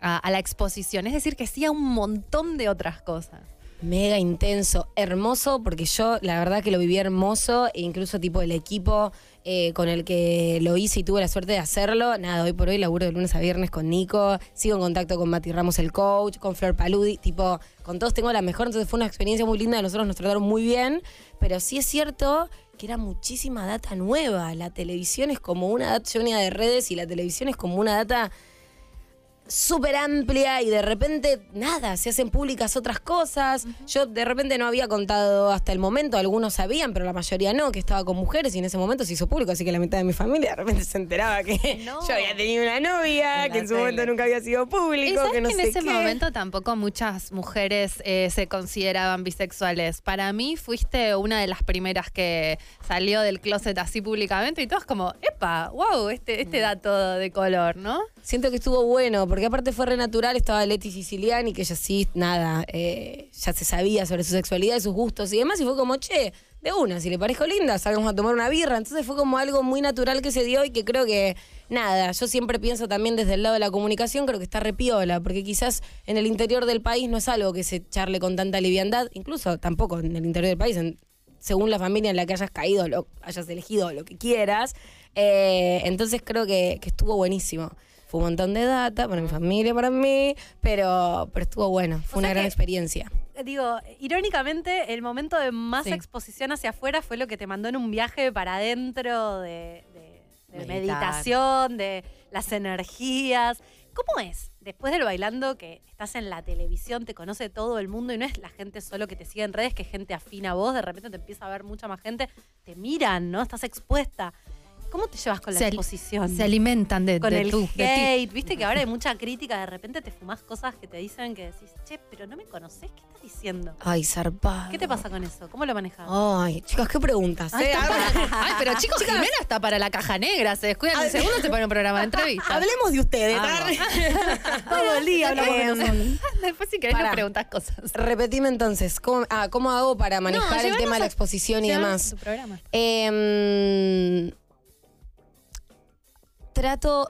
a, a la exposición. Es decir, que sí a un montón de otras cosas. Mega intenso, hermoso, porque yo la verdad que lo viví hermoso, e incluso tipo el equipo eh, con el que lo hice y tuve la suerte de hacerlo. Nada, hoy por hoy laburo de lunes a viernes con Nico, sigo en contacto con Mati Ramos, el coach, con Flor Paludi, tipo, con todos tengo la mejor, entonces fue una experiencia muy linda, nosotros nos trataron muy bien, pero sí es cierto que era muchísima data nueva. La televisión es como una data, yo de redes y la televisión es como una data súper amplia y de repente nada, se hacen públicas otras cosas. Yo de repente no había contado hasta el momento, algunos sabían, pero la mayoría no, que estaba con mujeres y en ese momento se hizo público, así que la mitad de mi familia de repente se enteraba que No. yo había tenido una novia, que en su momento nunca había sido público, que no que en sé ese qué. momento tampoco muchas mujeres eh, se consideraban bisexuales. Para mí fuiste una de las primeras que salió del closet así públicamente y todas como, epa, wow, este, este dato de color, ¿no? Siento que estuvo bueno, porque aparte fue re natural, estaba Leti Siciliani, que ella sí, nada, eh, ya se sabía sobre su sexualidad y sus gustos y demás, y fue como, che, de una, si le parezco linda, salgamos a tomar una birra. Entonces fue como algo muy natural que se dio y que creo que, nada, yo siempre pienso también desde el lado de la comunicación, creo que está repiola, porque quizás en el interior del país no es algo que se charle con tanta liviandad, incluso tampoco en el interior del país, en- según la familia en la que hayas caído, lo, hayas elegido lo que quieras. Eh, entonces creo que, que estuvo buenísimo. Fue un montón de data para mi familia, para mí, pero, pero estuvo bueno. Fue O una gran que- experiencia. Digo, irónicamente, el momento de más Sí. exposición hacia afuera fue lo que te mandó en un viaje para adentro de, de- meditación, de las energías. ¿Cómo es? Después del bailando, que estás en la televisión, te conoce todo el mundo y no es la gente solo que te sigue en redes, que es gente afina a vos, de repente te empieza a ver mucha más gente, te miran, ¿no? Estás expuesta. ¿Cómo te llevas con la Se al- exposición? Se alimentan de, con de el tu- de ti. hate, viste que ahora hay mucha crítica, de repente te fumás cosas que te dicen que decís, che, pero no me conocés, ¿qué estás diciendo? Ay, zarpado. ¿Qué te pasa con eso? ¿Cómo lo manejas? Ay, chicas, qué preguntas. Ay, eh? Ay, pero chicos, Jimena está para la caja negra. Se descuidan un segundo, se pone un programa de entrevista. Hablemos de ustedes. Vamos. Todo el día hablamos de. Después, si querés, nos preguntas cosas. Repetime entonces, ¿cómo, ah, ¿cómo hago para manejar el tema de la exposición y demás? tu programa. Em, trato.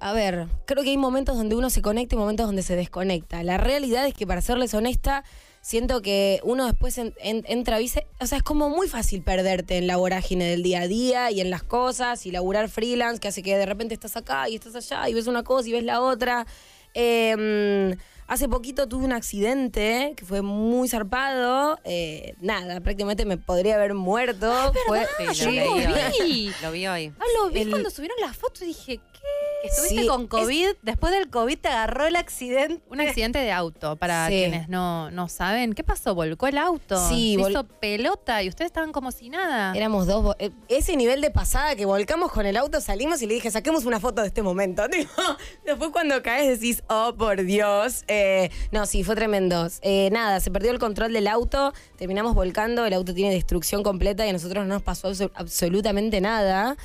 A ver, creo que hay momentos donde uno se conecta y momentos donde se desconecta. La realidad es que, para serles honesta, siento que uno después en- en- entra, ¿viste? o sea, es como muy fácil perderte en la vorágine del día a día y en las cosas y laburar freelance, que hace que de repente estás acá y estás allá y ves una cosa y ves la otra. Em, hace poquito tuve un accidente que fue muy zarpado. eh, nada, prácticamente me podría haber muerto. Fue- Sí, lo lo leí vi. Lo vi hoy. Ah, lo vi El- cuando subieron las fotos y dije, ¿qué? Estuviste Sí, con COVID, después del COVID te agarró el accidente. Un accidente de auto, para Sí. quienes no, no saben. ¿Qué pasó? ¿Volcó el auto? Sí, Se vol- hizo pelota y ustedes estaban como si nada. Éramos dos. eh, Ese nivel de pasada que volcamos con el auto, salimos y le dije, saquemos una foto de este momento. Después cuando caes decís, oh, por Dios. Eh, no, sí, fue tremendo. Eh, nada, se perdió el control del auto, terminamos volcando, el auto tiene destrucción completa y a nosotros no nos pasó abso- absolutamente nada.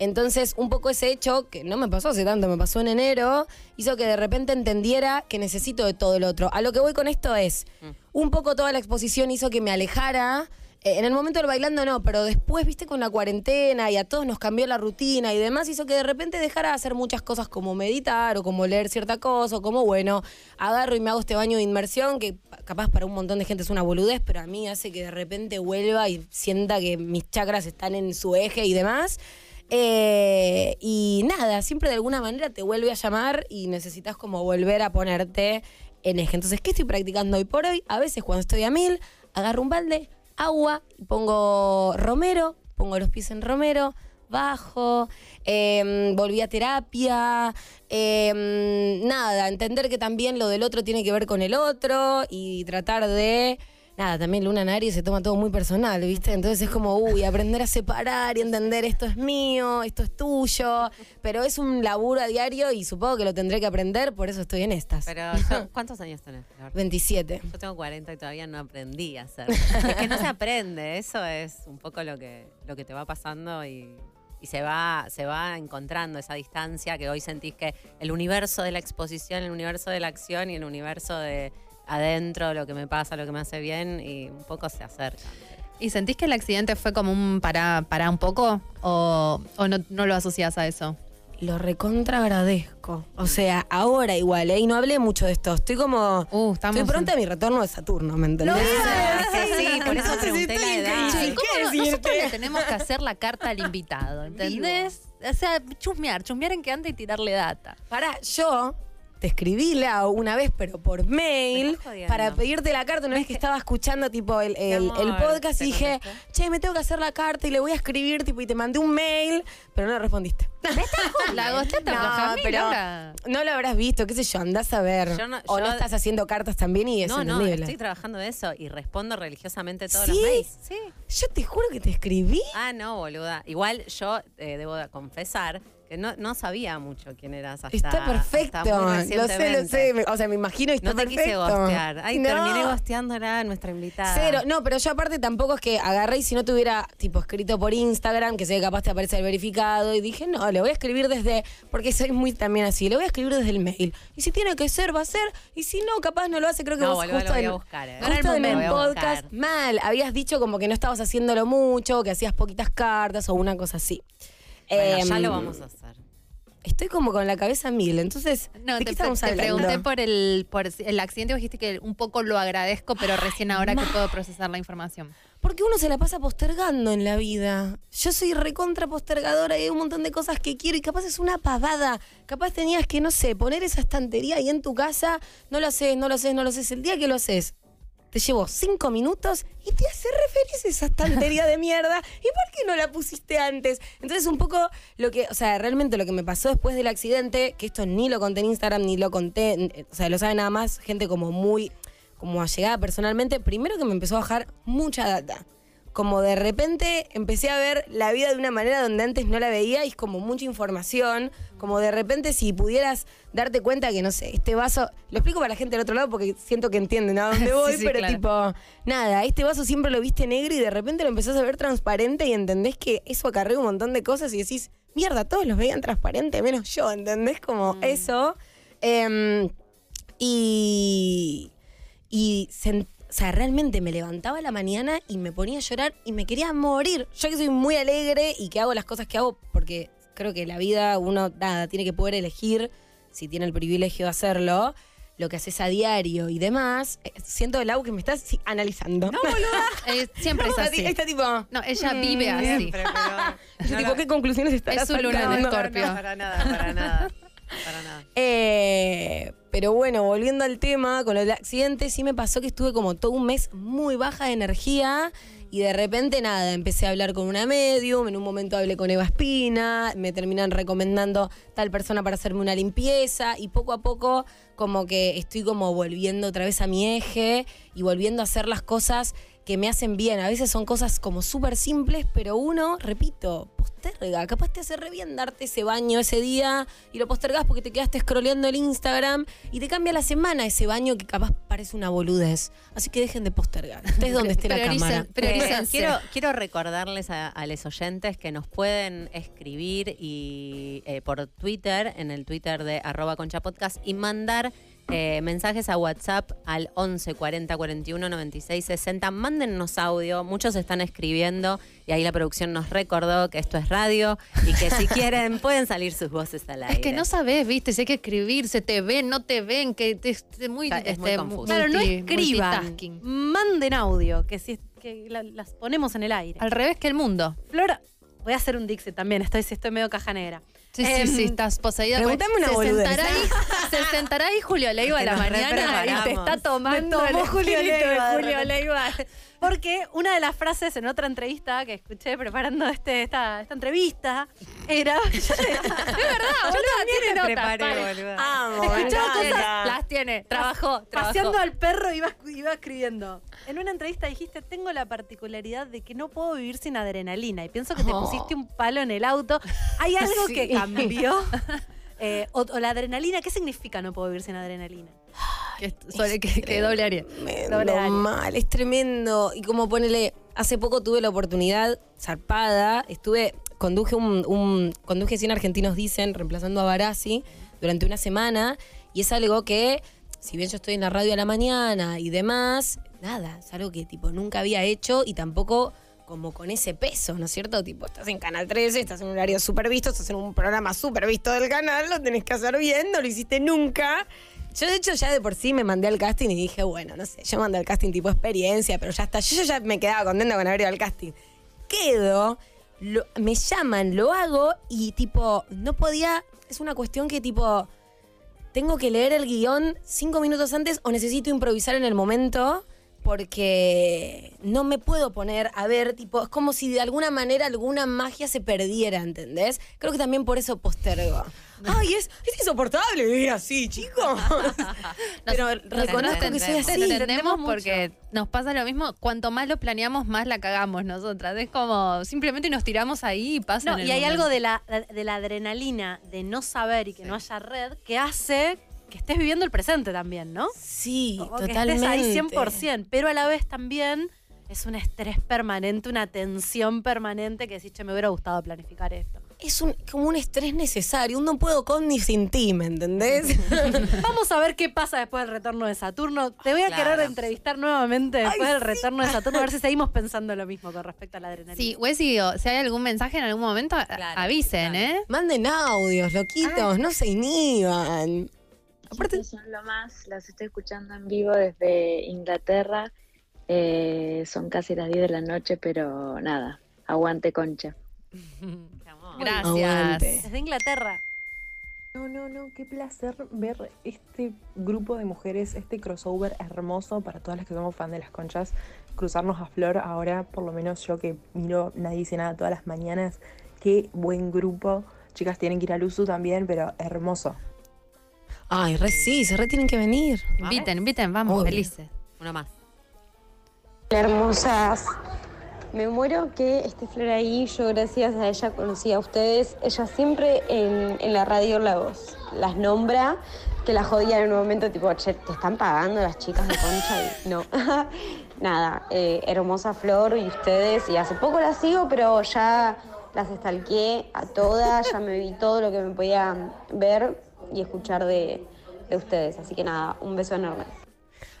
Entonces, un poco ese hecho, que no me pasó hace tanto, me pasó en enero, hizo que de repente entendiera que necesito de todo el otro. A lo que voy con esto es, un poco toda la exposición hizo que me alejara. Eh, en el momento del bailando no, pero después, viste, con la cuarentena y a todos nos cambió la rutina y demás, hizo que de repente dejara de hacer muchas cosas como meditar o como leer cierta cosa o como, bueno, agarro y me hago este baño de inmersión que pa- capaz para un montón de gente es una boludez, pero a mí hace que de repente vuelva y sienta que mis chakras están en su eje y demás. Eh, y nada, siempre de alguna manera te vuelve a llamar y necesitas como volver a ponerte en eje. Entonces, ¿qué estoy practicando hoy por hoy? A veces cuando estoy a mil, agarro un balde, agua, pongo romero, pongo los pies en romero, bajo, eh, volví a terapia, eh, nada, entender que también lo del otro tiene que ver con el otro y tratar de nada, también Luna Nari se toma todo muy personal, ¿viste? Entonces es como, uy, aprender a separar y entender esto es mío, esto es tuyo, pero es un laburo a diario y supongo que lo tendré que aprender, por eso estoy en estas. Pero, yo- ¿cuántos años tenés, Flor? 27. Yo tengo 40 y todavía no aprendí a hacer. Es que no se aprende, eso es un poco lo que, lo que te va pasando y, y se, va, se va encontrando esa distancia que hoy sentís que el universo de la exposición, el universo de la acción y el universo de adentro, lo que me pasa, lo que me hace bien y un poco se acercan. ¿Y sentís que el accidente fue como un para, para un poco? ¿O, o no, no lo asocias a eso? lo recontra agradezco. O sea, ahora igual, ¿eh? Y no hablé mucho de esto. Estoy como. Uh, estamos estoy pronta a mi retorno de Saturno, ¿me entendés? Es que sí, por eso pregunté estoy la edad. Che, ¿Qué ¿cómo no- nosotros le tenemos que hacer la carta al invitado, ¿entendés? O sea, chusmear, chusmear en qué anda y tirarle data. Para, yo te escribí la una vez, pero por mail, para pedirte la carta. Una vez que estaba escuchando tipo el, el- amor, el podcast y dije, contesté. che, me tengo que hacer la carta y le voy a escribir, tipo, y te mandé un mail, pero no respondiste. La gosteta No, pero no lo habrás visto, qué sé yo, andás a ver. Yo no- o no estás haciendo cartas también y es No, no, estoy trabajando de eso y respondo religiosamente todos ¿Sí? los mails. Sí. Yo te juro que te escribí. Ah, no, boluda. Igual yo eh, debo de confesar que no, no sabía mucho quién eras hasta está perfecto. hasta Lo sé, lo sé. O sea, me imagino y está No te quise gostear. Ay, No. terminé gosteándola a nuestra invitada. Cero, no, pero yo aparte tampoco es que agarré y si no te hubiera tipo escrito por Instagram, que sé que capaz te aparece el verificado, y dije, no, le voy a escribir desde, porque soy muy también así, le voy a escribir desde el mail. Y si tiene que ser, va a ser, y si no, capaz no lo hace, creo que No, vos justo lo voy a buscar, eh. justo Ahora en el momento. Lo podcast, mal, habías dicho como que no estabas haciéndolo mucho, que hacías poquitas cartas o una cosa así. Bueno, ya Em, lo vamos a hacer. Estoy como con la cabeza a mil, entonces, No, ¿de te, qué estamos te hablando? pregunté por el, por el accidente dijiste que un poco lo agradezco, pero recién ahora que puedo procesar la información. Porque uno se la pasa postergando en la vida. Yo soy recontra postergadora y hay un montón de cosas que quiero y capaz es una pavada. Capaz tenías que, no sé, poner esa estantería ahí en tu casa. No lo haces, no lo haces, no lo haces. El día que lo haces, te llevo cinco minutos y te hace referencia esa estantería de mierda. ¿Y por qué no la pusiste antes? Entonces, un poco lo que, o sea, realmente lo que me pasó después del accidente, que esto ni lo conté en Instagram, ni lo conté, o sea, lo sabe nada más gente como muy, como allegada personalmente. Primero que me empezó a bajar mucha data. Como de repente empecé a ver la vida de una manera donde antes no la veía y es como mucha información. Como de repente si pudieras darte cuenta que, no sé, este vaso... Lo explico para la gente del otro lado porque siento que entienden a dónde voy, Sí, sí, pero claro. tipo, nada, este vaso siempre lo viste negro y de repente lo empezás a ver transparente y entendés que eso acarrea un montón de cosas y decís, mierda, todos los veían transparente, menos yo, ¿entendés? Como eso. Em, y... Y sen- o sea, realmente me levantaba a la mañana y me ponía a llorar y me quería morir. Yo que soy muy alegre y que hago las cosas que hago porque creo que la vida uno, nada, tiene que poder elegir, si tiene el privilegio de hacerlo, lo que haces a diario y demás. Eh, Siento, Lau, que me estás sí, analizando. No, boluda. Eh, siempre es así. Está tipo... No, ella vive así. Siempre, pero. yo tipo, ¿qué conclusiones estarás Es su luna sacando? Escorpio. No, para nada, para nada. Para nada. Eh, pero bueno, volviendo al tema, con el accidente sí me pasó que estuve como todo un mes muy baja de energía y de repente nada, empecé a hablar con una medium, en un momento hablé con Eva Espina, me terminan recomendando tal persona para hacerme una limpieza y poco a poco como que estoy como volviendo otra vez a mi eje y volviendo a hacer las cosas que me hacen bien. A veces son cosas como súper simples, pero uno, repito, posterga. Capaz te hace re bien darte ese baño ese día y lo postergas porque te quedaste scrolleando el Instagram y te cambia la semana ese baño que capaz parece una boludez. Así que dejen de postergar. Ustedes donde esté la cámara. Eh, quiero, quiero recordarles a, a los oyentes que nos pueden escribir y eh, por Twitter, en el Twitter de arroba concha podcast, y mandar eh, mensajes a WhatsApp al 11 40 41 96 60. Mándennos audio, muchos están escribiendo y ahí la producción nos recordó que esto es radio y que si quieren pueden salir sus voces al aire. Es que no sabes, viste, si hay que escribir, se te ven, no te ven, que te- muy, este, confuso. Claro, no escriban, manden audio, que si que la- las ponemos en el aire. Al revés que el mundo. Flor, voy a hacer un Dixie también, estoy, si estoy medio caja negra. Sí, Em, sí, sí, estás poseída. Pregúntame una se boludez. sentará, ahí, se sentará ahí Julio Leiva a la mañana y te está tomando el Julio Leiva, Julio. Leiva. Porque una de las frases en otra entrevista que escuché preparando este, esta, esta entrevista era. Es verdad, boludo, tiene notas. Amo, cosas, las tiene. Trabajó, trabajó. Paseando al perro iba, iba escribiendo. En una entrevista dijiste, tengo la particularidad de que no puedo vivir sin adrenalina. Y pienso que te Oh. pusiste un palo en el auto. ¿Hay algo Sí. que cambió? Eh, o, o la adrenalina, ¿qué significa no puedo vivir sin adrenalina? Que, sobre- que- que doble área. Doble área. mal, es tremendo. Y como ponele, hace poco tuve la oportunidad, zarpada, estuve, conduje un, un- conduje 100 argentinos dicen, reemplazando a Barassi, durante una semana, y es algo que, si bien yo estoy en la radio a la mañana y demás, nada, es algo que tipo nunca había hecho y tampoco como con ese peso, ¿no es cierto? Tipo, estás en Canal 13, estás en un horario súper visto, estás en un programa súper visto del canal, lo tenés que hacer bien, no lo hiciste nunca. Yo, de hecho, ya de por sí me mandé al casting y dije, bueno, no sé, yo mandé al casting tipo experiencia, pero ya está. Yo, ya me quedaba contenta con haber ido al casting. Quedo, me llaman, lo hago y tipo, no podía. Es una cuestión que tipo. Tengo que leer el guion cinco minutos antes o necesito improvisar en el momento porque no me puedo poner a ver, tipo, es como si de alguna manera alguna magia se perdiera, ¿entendés? Creo que también por eso postergo. Ay, es, es insoportable vivir así, chico. Pero reconozco que soy así. Te entendemos porque nos pasa lo mismo. Cuanto más lo planeamos, más la cagamos nosotras. Es como simplemente nos tiramos ahí y pasa. No, y hay momento. algo de la, de la adrenalina de no saber y que no haya red que hace que estés viviendo el presente también, ¿no? Sí, Como que totalmente. estés ahí 100%, pero a la vez también es un estrés permanente, una tensión permanente que decís, che, me hubiera gustado planificar esto. Es un, como un estrés necesario. Un no puedo con ni sin ti, ¿me entendés? Vamos a ver qué pasa después del retorno de Saturno. Te voy a Claro. querer entrevistar nuevamente después Ay, del retorno de Saturno, a ver si seguimos pensando lo mismo con respecto a la adrenalina. Sí, o si hay algún mensaje en algún momento, Claro, avisen, claro. ¿eh? Manden audios, loquitos, no se inhiban. Aparte, son lo más, las estoy escuchando en vivo desde Inglaterra. Eh, son casi las 10 de la noche, pero nada, aguante concha. Gracias. Aguante. Desde Inglaterra. No, no, no, qué placer ver este grupo de mujeres, este crossover hermoso para todas las que somos fan de las conchas. Cruzarnos a Flor ahora, por lo menos yo que miro Nadie dice nada todas las mañanas. Qué buen grupo. Chicas tienen que ir a Luzu también, pero hermoso. Ay, re sí, se re tienen que venir. Inviten, inviten, vamos, Obvio. felices. Uno más. Hermosas. Me muero que esté Flor ahí. Yo gracias a ella conocí a ustedes. Ella siempre en, en la radio la voz las nombra, que la jodían en un momento tipo, che, ¿te están pagando las chicas de concha? Y no. Nada, eh, hermosa Flor y ustedes. Y hace poco las sigo, pero ya las estalqué a todas. Ya me vi todo lo que me podía ver y escuchar de, de ustedes. Así que nada, un beso enorme.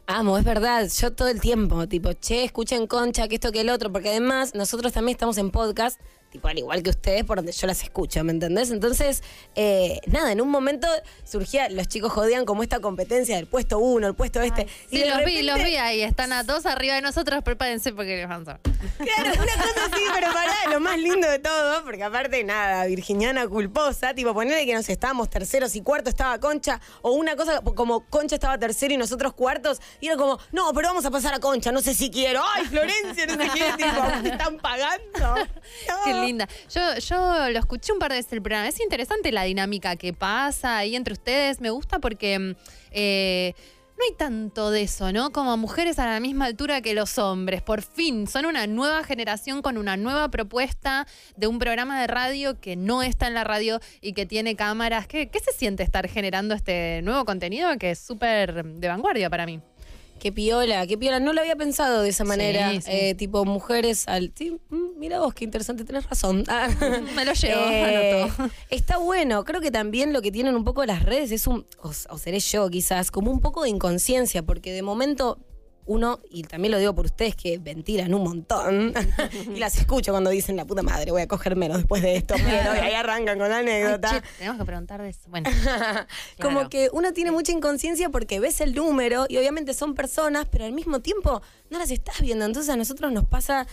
Amo, es verdad, yo todo el tiempo, tipo, che, escuchen concha, que esto, que el otro, porque además nosotros también estamos en podcast, tipo, al igual que ustedes, por donde yo las escucho, ¿me entendés? Entonces, eh, nada, en un momento surgía, los chicos jodían como esta competencia del puesto uno, el puesto este. y Sí, de los vi, los vi ahí. Están a dos arriba de nosotros. Prepárense porque les van a Claro, una cosa así, pero pará, lo más lindo de todo, porque aparte nada, virginiana culposa, tipo ponerle que nos estábamos terceros y cuartos estaba Concha, o una cosa como Concha estaba tercero y nosotros cuartos, y era como, no, pero vamos a pasar a Concha, no sé si quiero, ay, Florencia, no sé qué, tipo, ¿te están pagando? No. Linda. Yo, yo lo escuché un par de veces el programa. Es interesante la dinámica que pasa ahí entre ustedes. Me gusta porque mm, eh, no hay tanto de eso, ¿no? Como mujeres a la misma altura que los hombres. Por fin, son una nueva generación con una nueva propuesta de un programa de radio que no está en la radio y que tiene cámaras. ¿Qué, qué se siente estar generando este nuevo contenido que es súper de vanguardia para mí? Qué piola, qué piola. No lo había pensado de esa manera. sí. Eh, tipo, mujeres al. Sí, mm, mira vos, qué interesante, tenés razón. Ah. Me lo llevo, Eh, anoto. está bueno. Creo que también lo que tienen un poco las redes es un. O, o seré yo quizás, como un poco de inconsciencia, porque de momento. Uno, y también lo digo por ustedes que ventilan un montón, y las escucho cuando dicen la puta madre, voy a coger menos después de esto, pero y ahí arrancan con la Ay, anécdota. che, tenemos que preguntar de eso. Bueno. Como que uno tiene mucha inconsciencia porque ves el número y obviamente son personas, pero al mismo tiempo no las estás viendo. Entonces a nosotros nos pasa,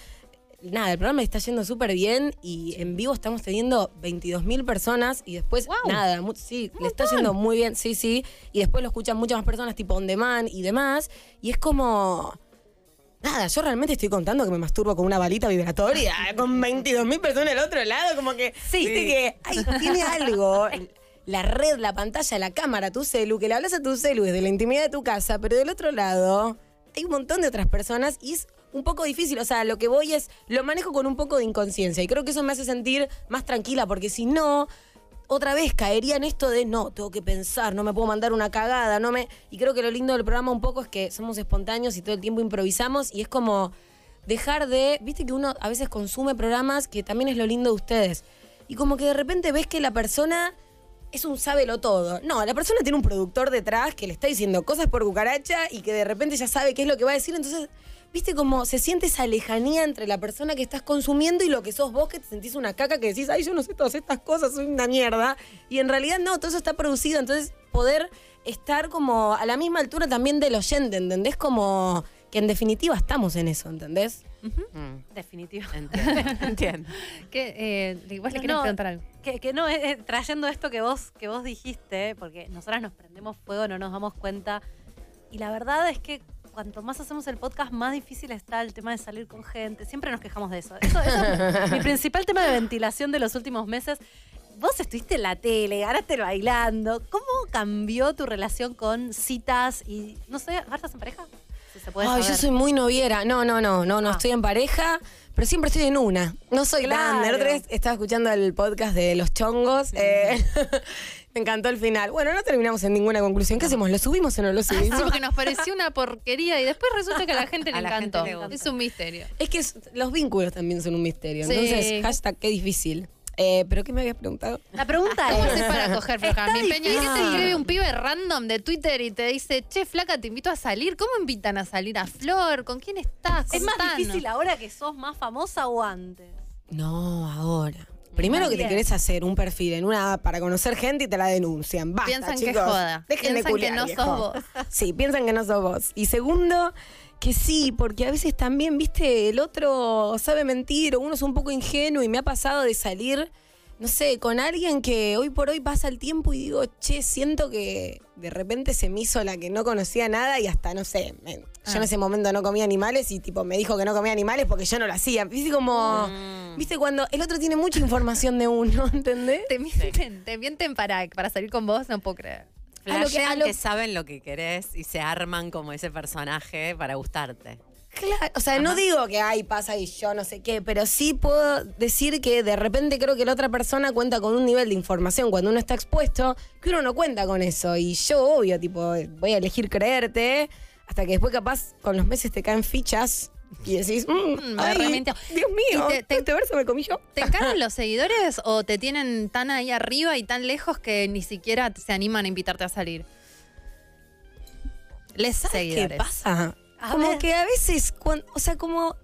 nada, el programa está yendo súper bien y en vivo estamos teniendo 22 mil personas y después nada, mu- sí, le está yendo muy bien, sí, sí. Y después lo escuchan muchas más personas tipo on demand y demás. Y es como... Nada, yo realmente estoy contando que me masturbo con una balita vibratoria, con 22 mil personas al otro lado, como que, sí. viste que ay, tiene algo. La red, la pantalla, la cámara, tu celu, que le hablas a tu celu desde la intimidad de tu casa, pero del otro lado hay un montón de otras personas y es un poco difícil. O sea, lo que voy es, lo manejo con un poco de inconsciencia y creo que eso me hace sentir más tranquila, porque si no, otra vez caería en esto de no, tengo que pensar, no me puedo mandar una cagada, no me. Y creo que lo lindo del programa un poco es que somos espontáneos y todo el tiempo improvisamos y es como dejar de. Viste que uno a veces consume programas que también es lo lindo de ustedes. Y como que de repente ves que la persona es un sábelo todo. No, la persona tiene un productor detrás que le está diciendo cosas por cucaracha y que de repente ya sabe qué es lo que va a decir. Entonces, viste como se siente esa lejanía entre la persona que estás consumiendo y lo que sos vos, que te sentís una caca, que decís, ay, yo no sé todas estas cosas, soy una mierda. Y en realidad no, todo eso está producido. Entonces, poder estar como a la misma altura también del oyente, ¿entendés? Como que en definitiva estamos en eso, ¿entendés? Mm, Definitivo. entiendo, entiendo. Que, eh, vos le No, querés no. preguntar algo. Que, que no, eh, eh, trayendo esto que vos, que vos dijiste, porque nosotras nos prendemos fuego, no nos damos cuenta. Y la verdad es que cuanto más hacemos el podcast, más difícil está el tema de salir con gente. Siempre nos quejamos de eso. Eso, eso es mi principal tema de ventilación de los últimos meses. Vos estuviste en la tele, ganaste bailando. ¿Cómo cambió tu relación con citas y, no sé, ¿ahora estás en pareja? Si se puede Ay, yo soy muy noviera. No, no, no, no, no Ah. estoy en pareja, pero siempre estoy en una. No soy Claro. otro día estaba escuchando el podcast de Los Chongos. eh, me encantó el final. Bueno, no terminamos en ninguna conclusión. ¿Qué hacemos? ¿Lo subimos o no lo Sí, subimos? porque nos pareció una porquería y después resulta que a la gente le A la gente encantó. le es un misterio. Es que es- los vínculos también son un misterio. Sí. Entonces, hashtag qué difícil. Eh, ¿Pero qué me habías preguntado? La pregunta ¿Cómo es... haces para coger, Está Jazmín Peña? ¿Y qué te escribe un pibe random de Twitter y te dice, che, flaca, te invito a salir? ¿Cómo invitan a salir a Flor? ¿Con quién estás? ¿Es más difícil ahora que sos más famosa o antes? No, ahora. Primero que te querés hacer un perfil en una app para conocer gente y te la denuncian. Basta, Piensan que joda. Dejen de Piensan que no viejo. sos vos. Sí, piensan que no sos vos. Y segundo, que sí, porque a veces también, viste, el otro sabe mentir o uno es un poco ingenuo y me ha pasado de salir, no sé, con alguien que hoy por hoy pasa el tiempo y digo, che, siento que de repente se me hizo la que no conocía nada y hasta, no sé, me- yo en Ah. ese momento no comía animales y tipo me dijo que no comía animales porque yo no lo hacía. Viste como, viste cuando el otro tiene mucha información de uno, ¿entendés? Te mienten, te mienten para, para salir con vos, no puedo creer. A lo que- a Flashean lo- que saben lo que querés y se arman como ese personaje para gustarte. Claro, o sea, no digo que ay pasa y yo no sé qué, pero sí puedo decir que de repente creo que la otra persona cuenta con un nivel de información cuando uno está expuesto que uno no cuenta con eso. Y yo, obvio, tipo, voy a elegir creerte hasta que después capaz con los meses te caen fichas y decís, mm, me ay, arremintió. Dios mío, te- te- este verso me comí yo. ¿Te encaran los seguidores o te tienen tan ahí arriba y tan lejos que ni siquiera se animan a invitarte a salir? Les ¿Sabes seguidores. qué pasa? A como ver. que a veces, cuan- o sea, como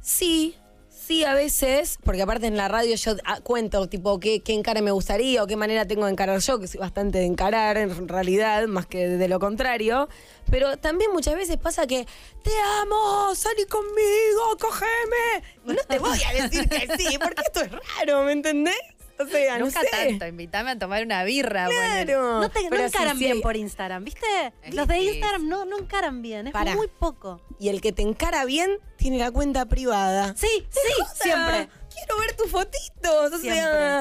sí, sí a veces, porque aparte en la radio yo ah, cuento tipo qué, qué encare me gustaría o qué manera tengo de encarar yo, que soy bastante de encarar en realidad, más que de lo contrario. Pero también muchas veces pasa que te amo, salí conmigo, cógeme. No te voy a decir que sí, porque esto es raro, ¿me entendés? O sea, Nunca no sé. tanto, invítame a tomar una birra. Claro. No, te, no sí, encaran sí bien por Instagram, ¿viste? Es Los de. Instagram no, no encaran bien, es Pará. muy poco. Y el que te encara bien tiene la cuenta privada. Sí, sí, siempre. Quiero ver tus fotitos. O sea,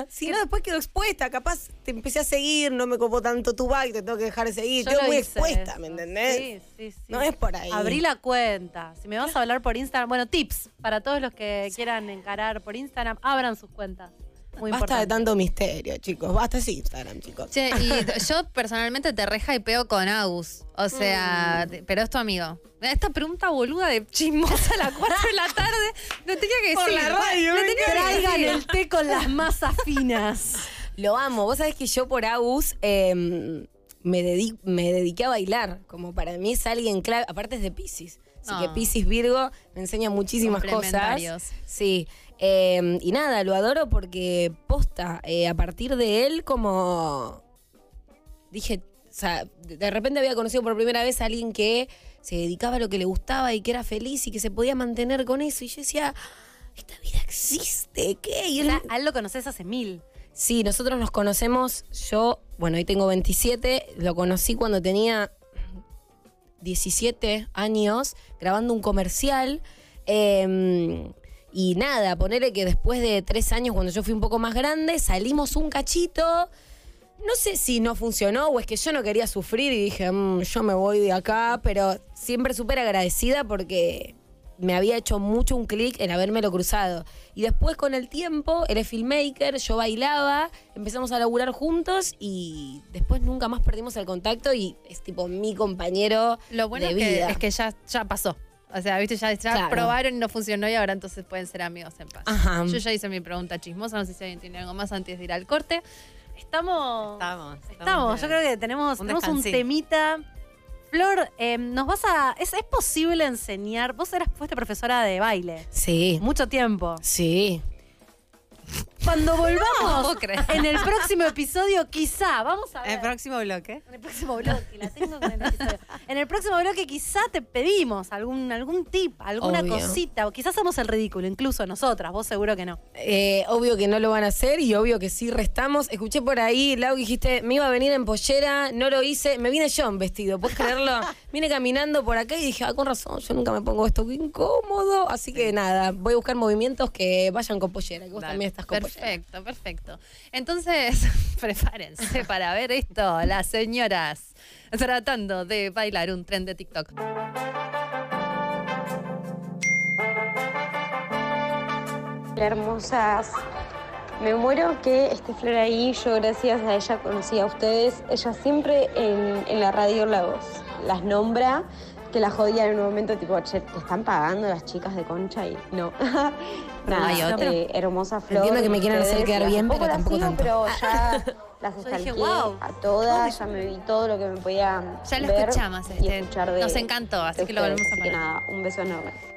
Siempre. si no, después quedo expuesta. Capaz te empecé a seguir, no me copó tanto tu bike, te tengo que dejar de seguir. Yo Quedo muy expuesta, eso. ¿me entendés? Sí, sí, sí. No es por ahí. Abrí la cuenta. Si me vas a hablar por Instagram, bueno, tips para todos los que quieran encarar por Instagram, abran sus cuentas. Muy Basta de tanto misterio, chicos. Basta sí, Instagram, chicos. Che, y yo personalmente te reja y peo con Agus. O sea, Mm. pero es tu amigo. Esta pregunta boluda de chismosa a las 4 de la tarde, lo tenía que Por decir. la radio, que Traigan decir. el té con las masas finas. Lo amo. Vos sabés que yo por Agus eh, me, dedi- me dediqué a bailar. Como para mí es alguien clave. Aparte es de Pisces. Así Ah. que Pisces Virgo me enseña muchísimas cosas. Sí. Eh, y nada, lo adoro porque posta. eh, a partir de él, como. Dije. O sea, de repente había conocido por primera vez a alguien que se dedicaba a lo que le gustaba y que era feliz y que se podía mantener con eso. Y yo decía, esta vida existe, ¿qué? Y él a él lo conoces hace mil. Sí, nosotros nos conocemos, yo, bueno, hoy tengo 27, lo conocí cuando tenía 17 años, grabando un comercial. eh, y nada, ponerle que después de tres años, cuando yo fui un poco más grande, salimos un cachito. No sé si no funcionó o es que yo no quería sufrir y dije, "Mm, yo me voy de acá, pero siempre súper agradecida porque me había hecho mucho un clic en habérmelo cruzado. Y después con el tiempo, él es filmmaker, yo bailaba, empezamos a laburar juntos y después nunca más perdimos el contacto y es tipo mi compañero Lo bueno de es que, vida. es que ya, ya pasó. O sea, viste, ya, ya Claro. probaron y no funcionó y ahora entonces pueden ser amigos en paz. Ajá. Yo ya hice mi pregunta chismosa, no sé si alguien tiene algo más antes de ir al corte. Estamos. Estamos. Estamos. Yo creo que tenemos Un tenemos un temita Flor, eh, nos vas a. ¿es, es posible enseñar? Vos eras, fuiste profesora de baile. Sí, Mucho tiempo. sí. Cuando volvamos en el próximo episodio, quizá, vamos a ver. El próximo bloque. En el próximo bloque, la tengo con el episodio. En el próximo bloque quizá te pedimos algún, algún tip, alguna Obvio. cosita, o quizás hacemos el ridículo, incluso nosotras, vos seguro que no. Eh, obvio que no lo van a hacer y obvio que sí restamos. Escuché por ahí, Lau, que dijiste, me iba a venir en pollera, no lo hice. Me vine yo en vestido, ¿puedes creerlo? Vine caminando por acá y dije, ah, con razón, yo nunca me pongo esto, qué incómodo. Así que nada, voy a buscar movimientos que vayan con pollera, que vos Dale. también estás con pollera. Perfecto, perfecto. Entonces, prepárense para ver esto, las señoras tratando de bailar un tren de TikTok. Hermosas. Me muero que esté Flor ahí. Yo, gracias a ella, conocí a ustedes. Ella siempre en, en la radio La Voz las nombra, que la jodían en un momento, tipo, che, ¿te están pagando las chicas de concha? Y no. Nada, ¿Hay otra? eh, hermosa Flor. Entiendo que me quieran hacer quedar bien, pero tampoco sigo, tanto. Pero ya las estalqué wow. a todas, ya me vi todo lo que me podía Ya lo escuchamos, este, nos encantó, así que lo volvemos a Así que poner. nada, un beso enorme.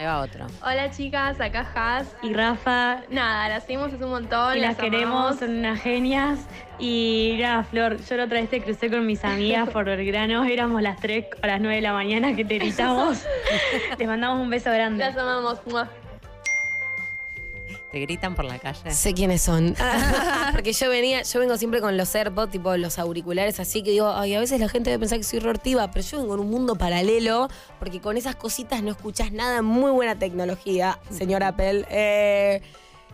Ahí va otro. Hola chicas, acá Has y Rafa. Nada, las seguimos hace un montón. Y las queremos, son unas genias. Y nada, Flor, yo la otra vez te crucé con mis amigas por Belgrano, éramos las 3 a las 9 de la mañana que te gritamos. Les mandamos un beso grande. Las amamos. Te gritan por la calle. Sé quiénes son. Porque yo venía, yo vengo siempre con los AirPods, tipo los auriculares, así que digo, ay, a veces la gente debe pensar que soy reortiva, pero yo vengo en un mundo paralelo, porque con esas cositas no escuchás nada, muy buena tecnología, señor Apple. Eh,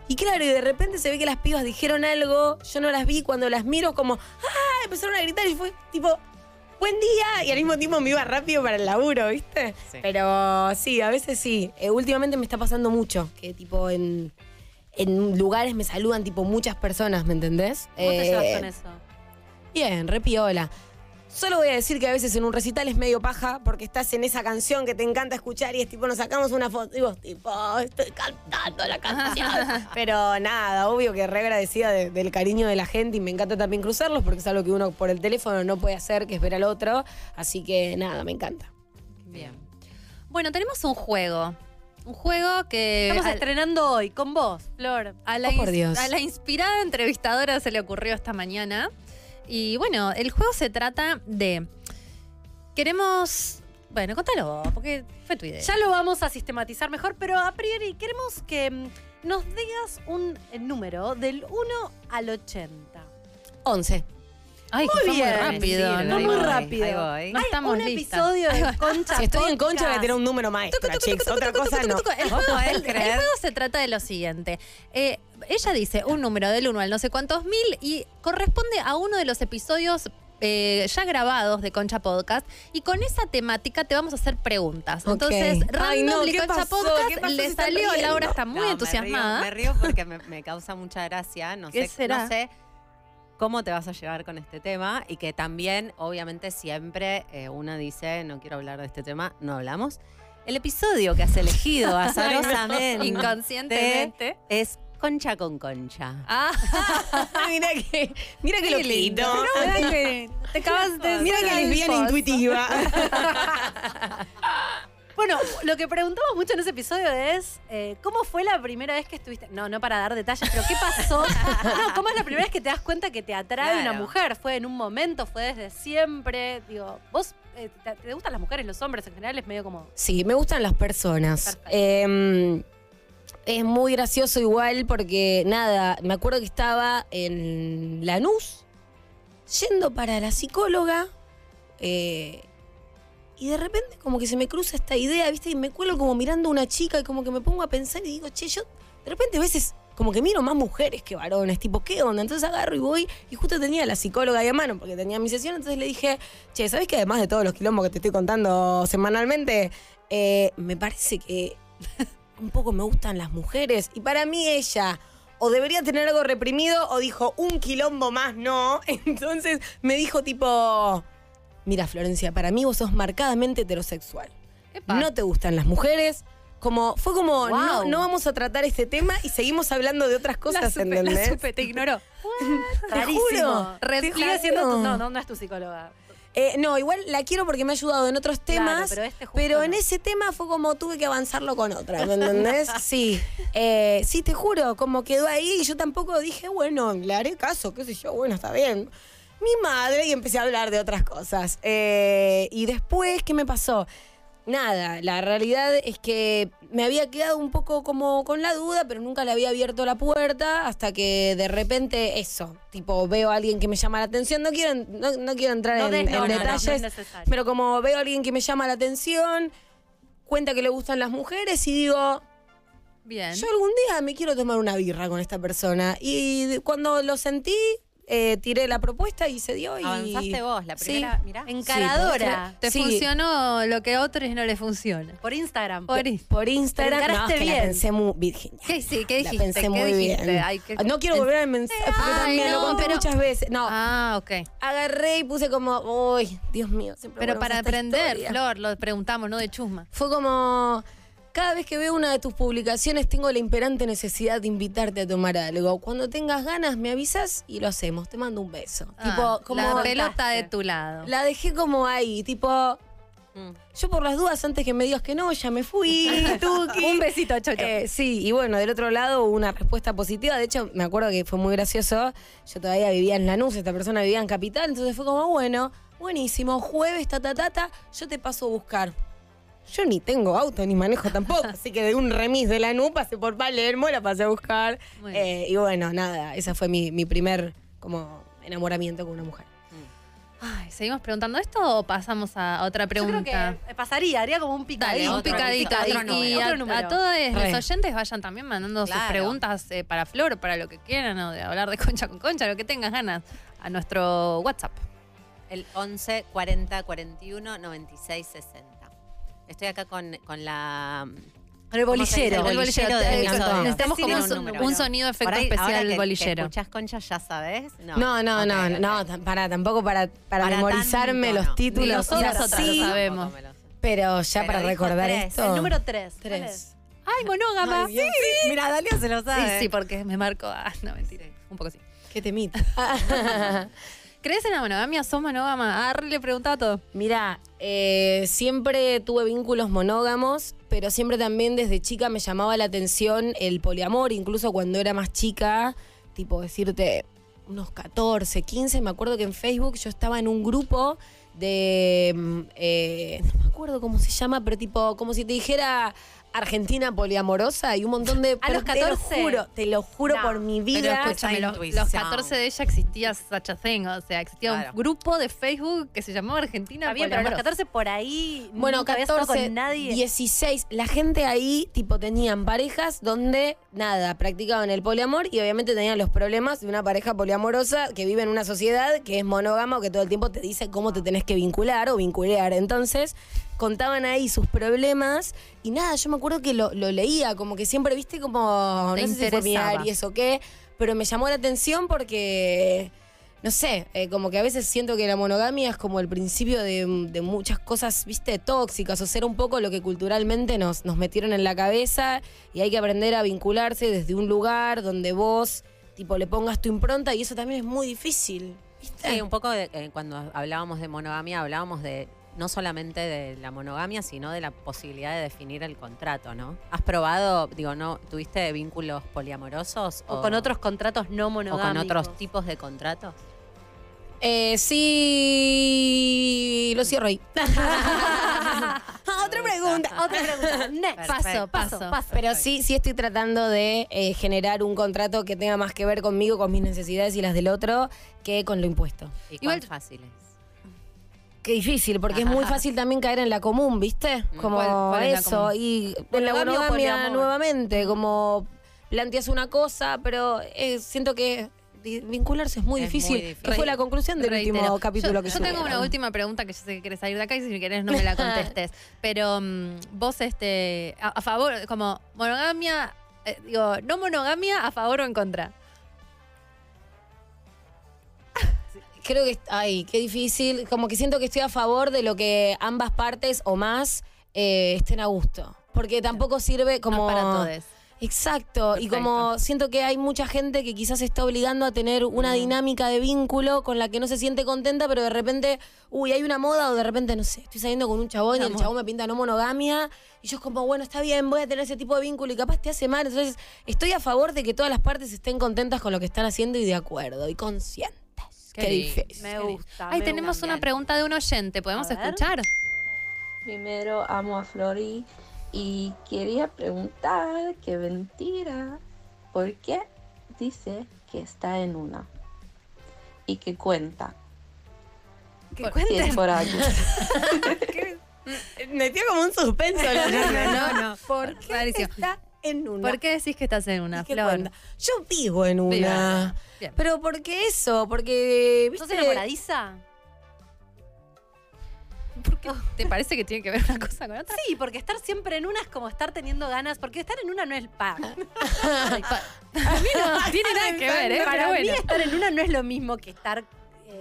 y claro, y de repente se ve que las pibas dijeron algo, yo no las vi, cuando las miro como, ¡ah! Empezaron a gritar y fue tipo, buen día, y al mismo tiempo me iba rápido para el laburo, ¿viste? Sí. Pero sí, a veces sí. Eh, últimamente me está pasando mucho, que tipo en, en lugares me saludan tipo muchas personas, ¿me entendés? ¿Cómo te Eh, llevas con eso? Bien, re piola. Solo voy a decir que a veces en un recital es medio paja porque estás en esa canción que te encanta escuchar y es tipo, nos sacamos una foto y vos tipo, estoy cantando la canción. Pero nada, obvio que re agradecida de- del cariño de la gente y me encanta también cruzarlos porque es algo que uno por el teléfono no puede hacer, que es ver al otro. Así que nada, me encanta. Bien. Bueno, tenemos un juego. Un juego que Estamos al- estrenando hoy con vos, Flor. a, la Oh, por Dios. a la inspirada entrevistadora se le ocurrió esta mañana. Y bueno, el juego se trata de. Queremos. Bueno, contalo vos, porque fue tu idea. Ya lo vamos a sistematizar mejor, pero a priori queremos que mm, nos digas un eh, número del 1 al 80. 11. Ay, Muy bien. muy rápido. No ¿no? muy rápido. ahí voy. No Hay estamos un listas. episodio de Concha Si estoy en concha voy a tener un número maestro, chicos. Otra cosa no. El ¿Vos juego, se trata de lo siguiente. Eh, ella dice un número del 1 al no sé cuántos mil y corresponde a uno de los episodios eh, ya grabados de Concha Podcast. Y con esa temática te vamos a hacer preguntas. Ok. Entonces, no, Randomly ¿qué Concha pasó? Podcast le salió. Laura está muy No, entusiasmada. Me río, me río porque me, me causa mucha gracia. No ¿Qué sé, será? no sé cómo te vas a llevar con este tema y que también, obviamente, siempre eh, una dice, no quiero hablar de este tema, no hablamos. El episodio que has elegido azarosamente Inconscientemente. es Concha con Concha. Ah, mira que, mira que loquito. Mira que te acabas de Mira que lesbiana intuitiva. Bueno, lo que preguntamos mucho en ese episodio es eh, ¿cómo fue la primera vez que estuviste? No, no para dar detalles, pero ¿qué pasó? no, ¿cómo es la primera vez que te das cuenta que te atrae Claro. una mujer? ¿Fue en un momento? ¿Fue desde siempre? Digo, ¿vos eh, te, te gustan las mujeres, los hombres en general? Es medio como... Sí, me gustan las personas. Eh, es muy gracioso igual porque, nada, me acuerdo que estaba en Lanús yendo para la psicóloga eh, y de repente como que se me cruza esta idea, ¿viste? Y me cuelo como mirando a una chica y como que me pongo a pensar y digo, che, yo de repente a veces como que miro más mujeres que varones, tipo, ¿qué onda? Entonces agarro y voy y justo tenía a la psicóloga ahí a mano porque tenía mi sesión, entonces le dije, che, ¿sabes que además de todos los quilombos que te estoy contando semanalmente, eh, me parece que un poco me gustan las mujeres? Y para mí ella o debería tener algo reprimido o dijo, un quilombo más no. Entonces me dijo tipo, mira Florencia, para mí vos sos marcadamente heterosexual. Epa. No te gustan las mujeres. Como, fue como, no, Wow. no vamos a tratar este tema y seguimos hablando de otras La cosas, la supe, te ignoró. Te juro, te Sigue siendo tu- juro. No, no, no es tu psicóloga. Eh, no, igual la quiero porque me ha ayudado en otros Claro, temas. pero este en ese tema fue como tuve que avanzarlo con otra, ¿me entendés? sí. Eh, sí, te juro, como quedó ahí y yo tampoco dije, bueno, le haré caso, qué sé yo, bueno, está bien. Mi madre y empecé a hablar de otras cosas. Eh, y después, ¿qué me pasó? Nada, la realidad es que me había quedado un poco como con la duda, pero nunca le había abierto la puerta hasta que de repente eso, tipo veo a alguien que me llama la atención, no quiero, no, no quiero entrar No en, en no es detalles, pero como veo a alguien que me llama la atención, cuenta que le gustan las mujeres y digo, Bien. yo algún día me quiero tomar una birra con esta persona. Y cuando lo sentí, eh, tiré la propuesta y se dio. Y... Avanzaste vos, la Sí. primera, mirá. Encaradora. Te Sí. funcionó lo que a otros no les funciona. Por Instagram. Por. Por Instagram, encaraste es que la bien. pensé muy Virginia. ¿Qué, sí, ¿qué La dijiste? pensé ¿Qué muy dijiste? bien. Ay, qué- No quiero volver a mensaje, porque Ay, también no, lo conté pero- muchas veces. No, Ah, ok. agarré y puse como, uy, Dios mío, siempre Pero para aprender, historia". Flor, lo preguntamos, no de chusma. Fue como, cada vez que veo una de tus publicaciones tengo la imperante necesidad de invitarte a tomar algo. Cuando tengas ganas me avisas y lo hacemos. Te mando un beso. Ah, tipo, como la pelota de tu lado. la dejé como ahí, tipo, Mm. yo por las dudas antes que me digas que no, ya me fui. tuki. Un besito, Chocho. Eh, sí, y bueno, del otro lado hubo una respuesta positiva. De hecho, me acuerdo que fue muy gracioso. Yo todavía vivía en Lanús, esta persona vivía en Capital, entonces fue como, bueno, buenísimo, jueves, ta, ta, ta, ta, yo te paso a buscar. Yo ni tengo auto ni manejo tampoco, así que de un remis de Lanús pasé por Palermo, la pasé a buscar. Eh, y bueno, nada, esa fue mi, mi primer como enamoramiento con una mujer. Ay, ¿seguimos preguntando esto o pasamos a otra Yo pregunta? creo que pasaría, haría como un Dale, picadito. un otro- picadito. otro Y- y número. a, Otro número. a todos Re. los oyentes vayan también mandando sus preguntas eh, para Flor, para lo que quieran, o de hablar de concha con concha, lo que tengas ganas, a nuestro WhatsApp. El 11 40 41 96 60. Estoy acá con, con la. Con el bolillero. El bolillero episodio. Necesitamos como un, un número. un sonido efecto ahí, especial ahora del que- que bolillero. escuchás concha, ya sabes. No, No, no, no, no, para, tampoco para, para, Para memorizarme tanto, los no. títulos. Ni o sea, nosotras sí, lo sabemos. Pero ya Pero para recordar tres. esto. El número 3. Tres. ¡Ay, monógama! Ay, Dios, sí. Mira, Dalia se lo Sí, sabe. sí, porque me marcó. Ah, no, mentira. Un poco sí. ¿Qué temita? ¿Crees en la monogamia? ¿Sos monógama? Ah, le preguntaba todo. Mira, eh, siempre tuve vínculos monógamos, pero siempre también desde chica me llamaba la atención el poliamor, incluso cuando era más chica, tipo decirte unos 14, 15, me acuerdo que en Facebook yo estaba en un grupo de, mm, eh, no me acuerdo cómo se llama, pero tipo, como si te dijera Argentina poliamorosa y un montón de... A los pero Te 14. lo juro, te lo juro No, por mi Pero vida. escúchame, esa los, los 14 de ella existía such a thing. O sea, existía Claro. un grupo de Facebook que se llamaba Argentina bien, pero a los Poliamorosa. 14 por ahí Bueno, nunca había estado 14, con nadie. 16. La gente ahí, tipo, tenían parejas donde, nada, practicaban el poliamor y obviamente tenían los problemas de una pareja poliamorosa que vive en una sociedad que es monógama o que todo el tiempo te dice cómo te tenés que vincular o vincular. Entonces, contaban ahí sus problemas y nada, yo me acuerdo que lo, lo leía, como que siempre, viste, como, Te no sé si fue mi interesaba. Aries o qué, pero me llamó la atención porque no sé, eh, como que a veces siento que la monogamia es como el principio de, de muchas cosas, viste, tóxicas, o ser un poco lo que culturalmente nos, nos metieron en la cabeza y hay que aprender a vincularse desde un lugar donde vos, tipo, le pongas tu impronta y eso también es muy difícil, ¿viste? Sí, un poco de- eh, cuando hablábamos de monogamia, hablábamos de no solamente de la monogamia, sino de la posibilidad de definir el contrato, ¿no? ¿Has probado, digo, no, tuviste vínculos poliamorosos? o con otros contratos no o monogámicos. con otros tipos de contratos? Eh, sí, lo cierro ahí. otra pregunta, Otra pregunta. Next. Paso, paso. paso. Pero sí, sí estoy tratando de eh, generar un contrato que tenga más que ver conmigo, con mis necesidades y las del otro, que con lo impuesto. ¿Y Igual- cuán fácil es? Qué difícil, porque es muy fácil también caer en la común, ¿viste? Como ¿Cuál- cuál es la eso. y en la Monogamia nuevamente, como planteas una cosa, pero eh, siento que vincularse es muy Es difícil. muy difícil. Que fue la conclusión del Reitero. último capítulo yo, que yo tengo subieron. una última pregunta que yo sé que quieres salir de acá y si querés no me la contestes. Pero mm, vos, este, a, a favor, como monogamia, eh, digo, no monogamia, a favor o en contra. Creo que, ay, qué difícil. Como que siento que estoy a favor de lo que ambas partes o más eh, estén a gusto. Porque tampoco sirve como... No para todos. Exacto, y como siento que hay mucha gente que quizás se está obligando a tener una dinámica de vínculo con la que no se siente contenta, pero de repente, uy, hay una moda o de repente, no sé, estoy saliendo con un chabón y el chabón me pinta no monogamia y yo es como, bueno, está bien, voy a tener ese tipo de vínculo y capaz te hace mal. Entonces, estoy a favor de que todas las partes estén contentas con lo que están haciendo y de acuerdo y conscientes. Qué, difícil. Me gusta. Ahí me tenemos una pregunta de un oyente. ¿Podemos escuchar? Primero amo a Flori y quería preguntar qué mentira, ¿por qué dice que está en una? Y que cuenta. Que Si cuente. es por algo. Metió como un suspenso. No, no, no. ¿Por qué Rarísimo. está en una? ¿Por qué decís que estás en una ¿Y qué flor? Yo vivo en una. Bien. Pero ¿por qué eso? Porque, ¿Sos ¿viste? enamoradiza? ¿Por qué ¿Te parece que tiene que ver una cosa con otra? Sí, porque estar siempre en una es como estar teniendo ganas, porque estar en una no es pa. A mí no tiene nada que ver, ¿eh? Para mí bueno. estar en una no es lo mismo que estar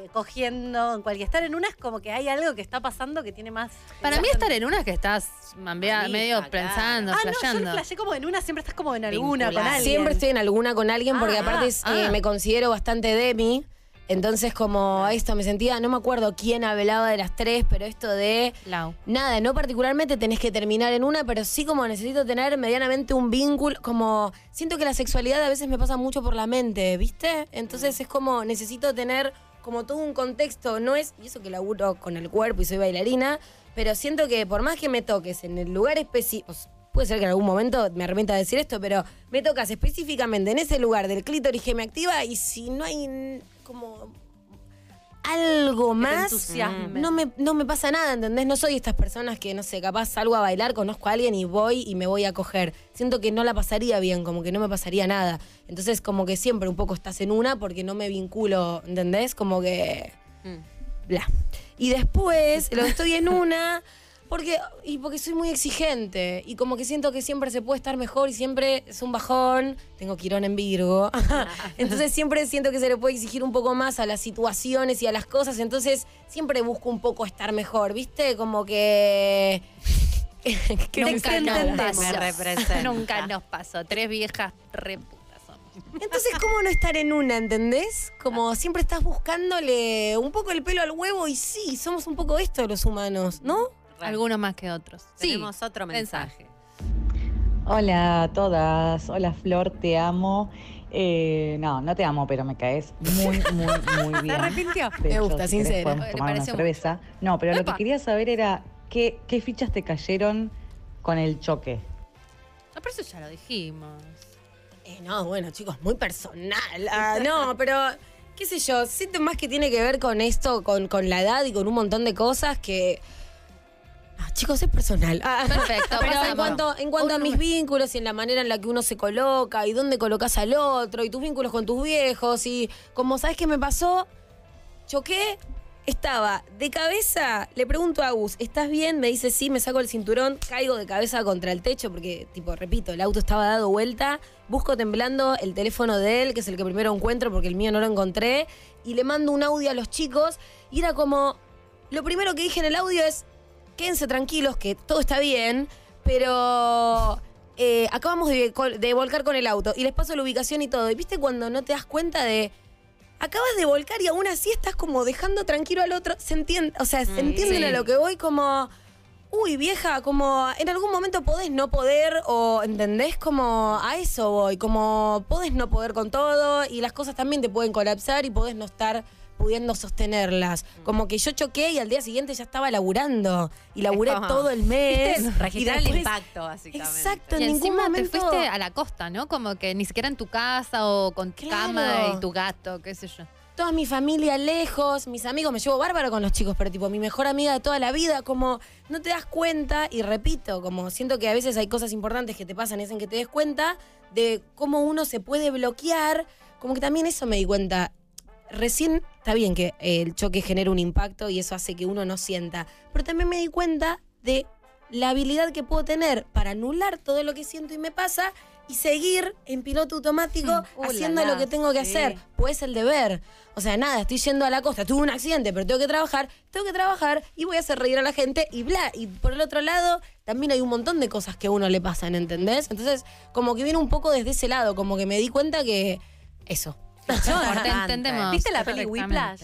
eh, cogiendo en cualquier. Estar en una es como que hay algo que está pasando que tiene más. Para mí estar en una es que estás mambea- medio claro. pensando, Ah, no, yo flasheando. flashé como en una, siempre estás como en alguna con alguien. Siempre estoy en alguna con alguien porque Ah, aparte ah. eh, me considero bastante demi. Entonces, como esto me sentía, no me acuerdo quién hablaba de las tres, pero esto de Lau. nada, no particularmente tenés que terminar en una, pero sí como necesito tener medianamente un vínculo, como siento que la sexualidad a veces me pasa mucho por la mente, ¿viste? Entonces es como necesito tener como todo un contexto, no es, y eso que laburo con el cuerpo y soy bailarina, pero siento que por más que me toques en el lugar específico, puede ser que en algún momento me arrepienta de decir esto, pero me tocas específicamente en ese lugar del clítoris que me activa y si no hay como algo más, no me, no me pasa nada, ¿entendés? No soy estas personas que, no sé, capaz salgo a bailar, conozco a alguien y voy y me voy a coger. Siento que no la pasaría bien, como que no me pasaría nada. Entonces, como que siempre un poco estás en una porque no me vinculo, ¿entendés? Como que... Bla. Y después lo estoy en una porque y porque soy muy exigente y como que siento que siempre se puede estar mejor y siempre es un bajón. Tengo Quirón en Virgo. Entonces siempre siento que se le puede exigir un poco más a las situaciones y a las cosas. Entonces siempre busco un poco estar mejor, ¿viste? Como que. nunca. Me representa. Nunca nos pasó. Tres viejas re putas somos. Entonces, ¿cómo no estar en una, entendés? Como siempre estás buscándole un poco el pelo al huevo y sí, somos un poco esto los humanos, ¿no? Algunos más que otros. Sí. Tenemos otro mensaje. Hola a todas, hola Flor, te amo. Eh, no, no te amo, pero me caes muy, muy, muy bien. arrepintió? De Me hecho, gusta, si querés, sincera. Le tomar una cerveza. No, pero lo que quería saber era qué, qué fichas te cayeron con el choque. No, pero eso ya lo dijimos. Eh, no, bueno, chicos, muy personal. Ah, no, pero qué sé yo, siento más que tiene que ver con esto, con, con la edad y con un montón de cosas que... Ah, chicos, es personal. Ah, Perfecto, Pero en cuanto, en cuanto a mis vínculos y en la manera en la que uno se coloca y dónde colocas al otro y tus vínculos con tus viejos y como sabes qué me pasó, choqué, estaba de cabeza, le pregunto a Agus, ¿estás bien? Me dice sí, me saco el cinturón, caigo de cabeza contra el techo porque, tipo, repito, el auto estaba dado vuelta, busco temblando el teléfono de él, que es el que primero encuentro porque el mío no lo encontré, y le mando un audio a los chicos y era como, lo primero que dije en el audio es, quédense tranquilos que todo está bien, pero eh, acabamos de, volcar con el auto y les paso la ubicación y todo. Y viste cuando no te das cuenta de. Acabas de volcar y aún así estás como dejando tranquilo al otro. Se entiende, o sea, se entienden sí. a lo que voy como. Uy, vieja, como en algún momento podés no poder, o entendés como a eso voy, como podés no poder con todo y las cosas también te pueden colapsar y podés no estar pudiendo sostenerlas. Como que yo choqué y al día siguiente ya estaba laburando y laburé como- todo el mes. y Registrar el impacto, básicamente. Exacto, Y en ningún encima te momento. fuiste a la costa, ¿no? Como que ni siquiera en tu casa o con tu Claro. cama y tu gato, qué sé yo. toda mi familia lejos, mis amigos, me llevo bárbaro con los chicos, pero tipo mi mejor amiga de toda la vida, como no te das cuenta, y repito, como siento que a veces hay cosas importantes que te pasan y hacen que te des cuenta de cómo uno se puede bloquear, como que también eso me di cuenta. Recién está bien que el choque genera un impacto y eso hace que uno no sienta, pero también me di cuenta de la habilidad que puedo tener para anular todo lo que siento y me pasa y seguir en piloto automático Uh, la, haciendo lo que tengo que sí. hacer. Pues el deber. O sea, nada, estoy yendo a la costa, tuve un accidente, pero tengo que trabajar, tengo que trabajar y voy a hacer reír a la gente y bla. Y por el otro lado, también hay un montón de cosas que a uno le pasan, ¿entendés? Entonces, como que viene un poco desde ese lado, como que me di cuenta que eso. Te entendemos. ¿Viste la peli. Whiplash?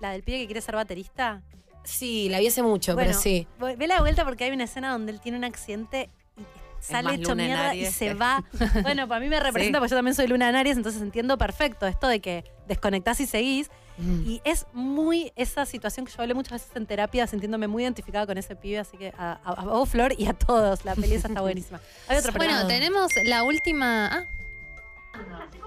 La del pibe que quiere ser baterista. Sí, la vi hace mucho, Bueno, pero sí. Ve la vuelta porque hay una escena donde él tiene un accidente y sale hecho mierda y se va. Bueno, para mí me representa Sí. porque yo también soy luna en Aries, entonces entiendo perfecto esto de que desconectás y seguís. Mm. Y es muy esa situación que yo hablé muchas veces en terapia, sintiéndome muy identificada con ese pibe, así que a, a- a vos, Flor, y a todos. La peli esa está buenísima. Hay otra Bueno, tenemos la última. Ah,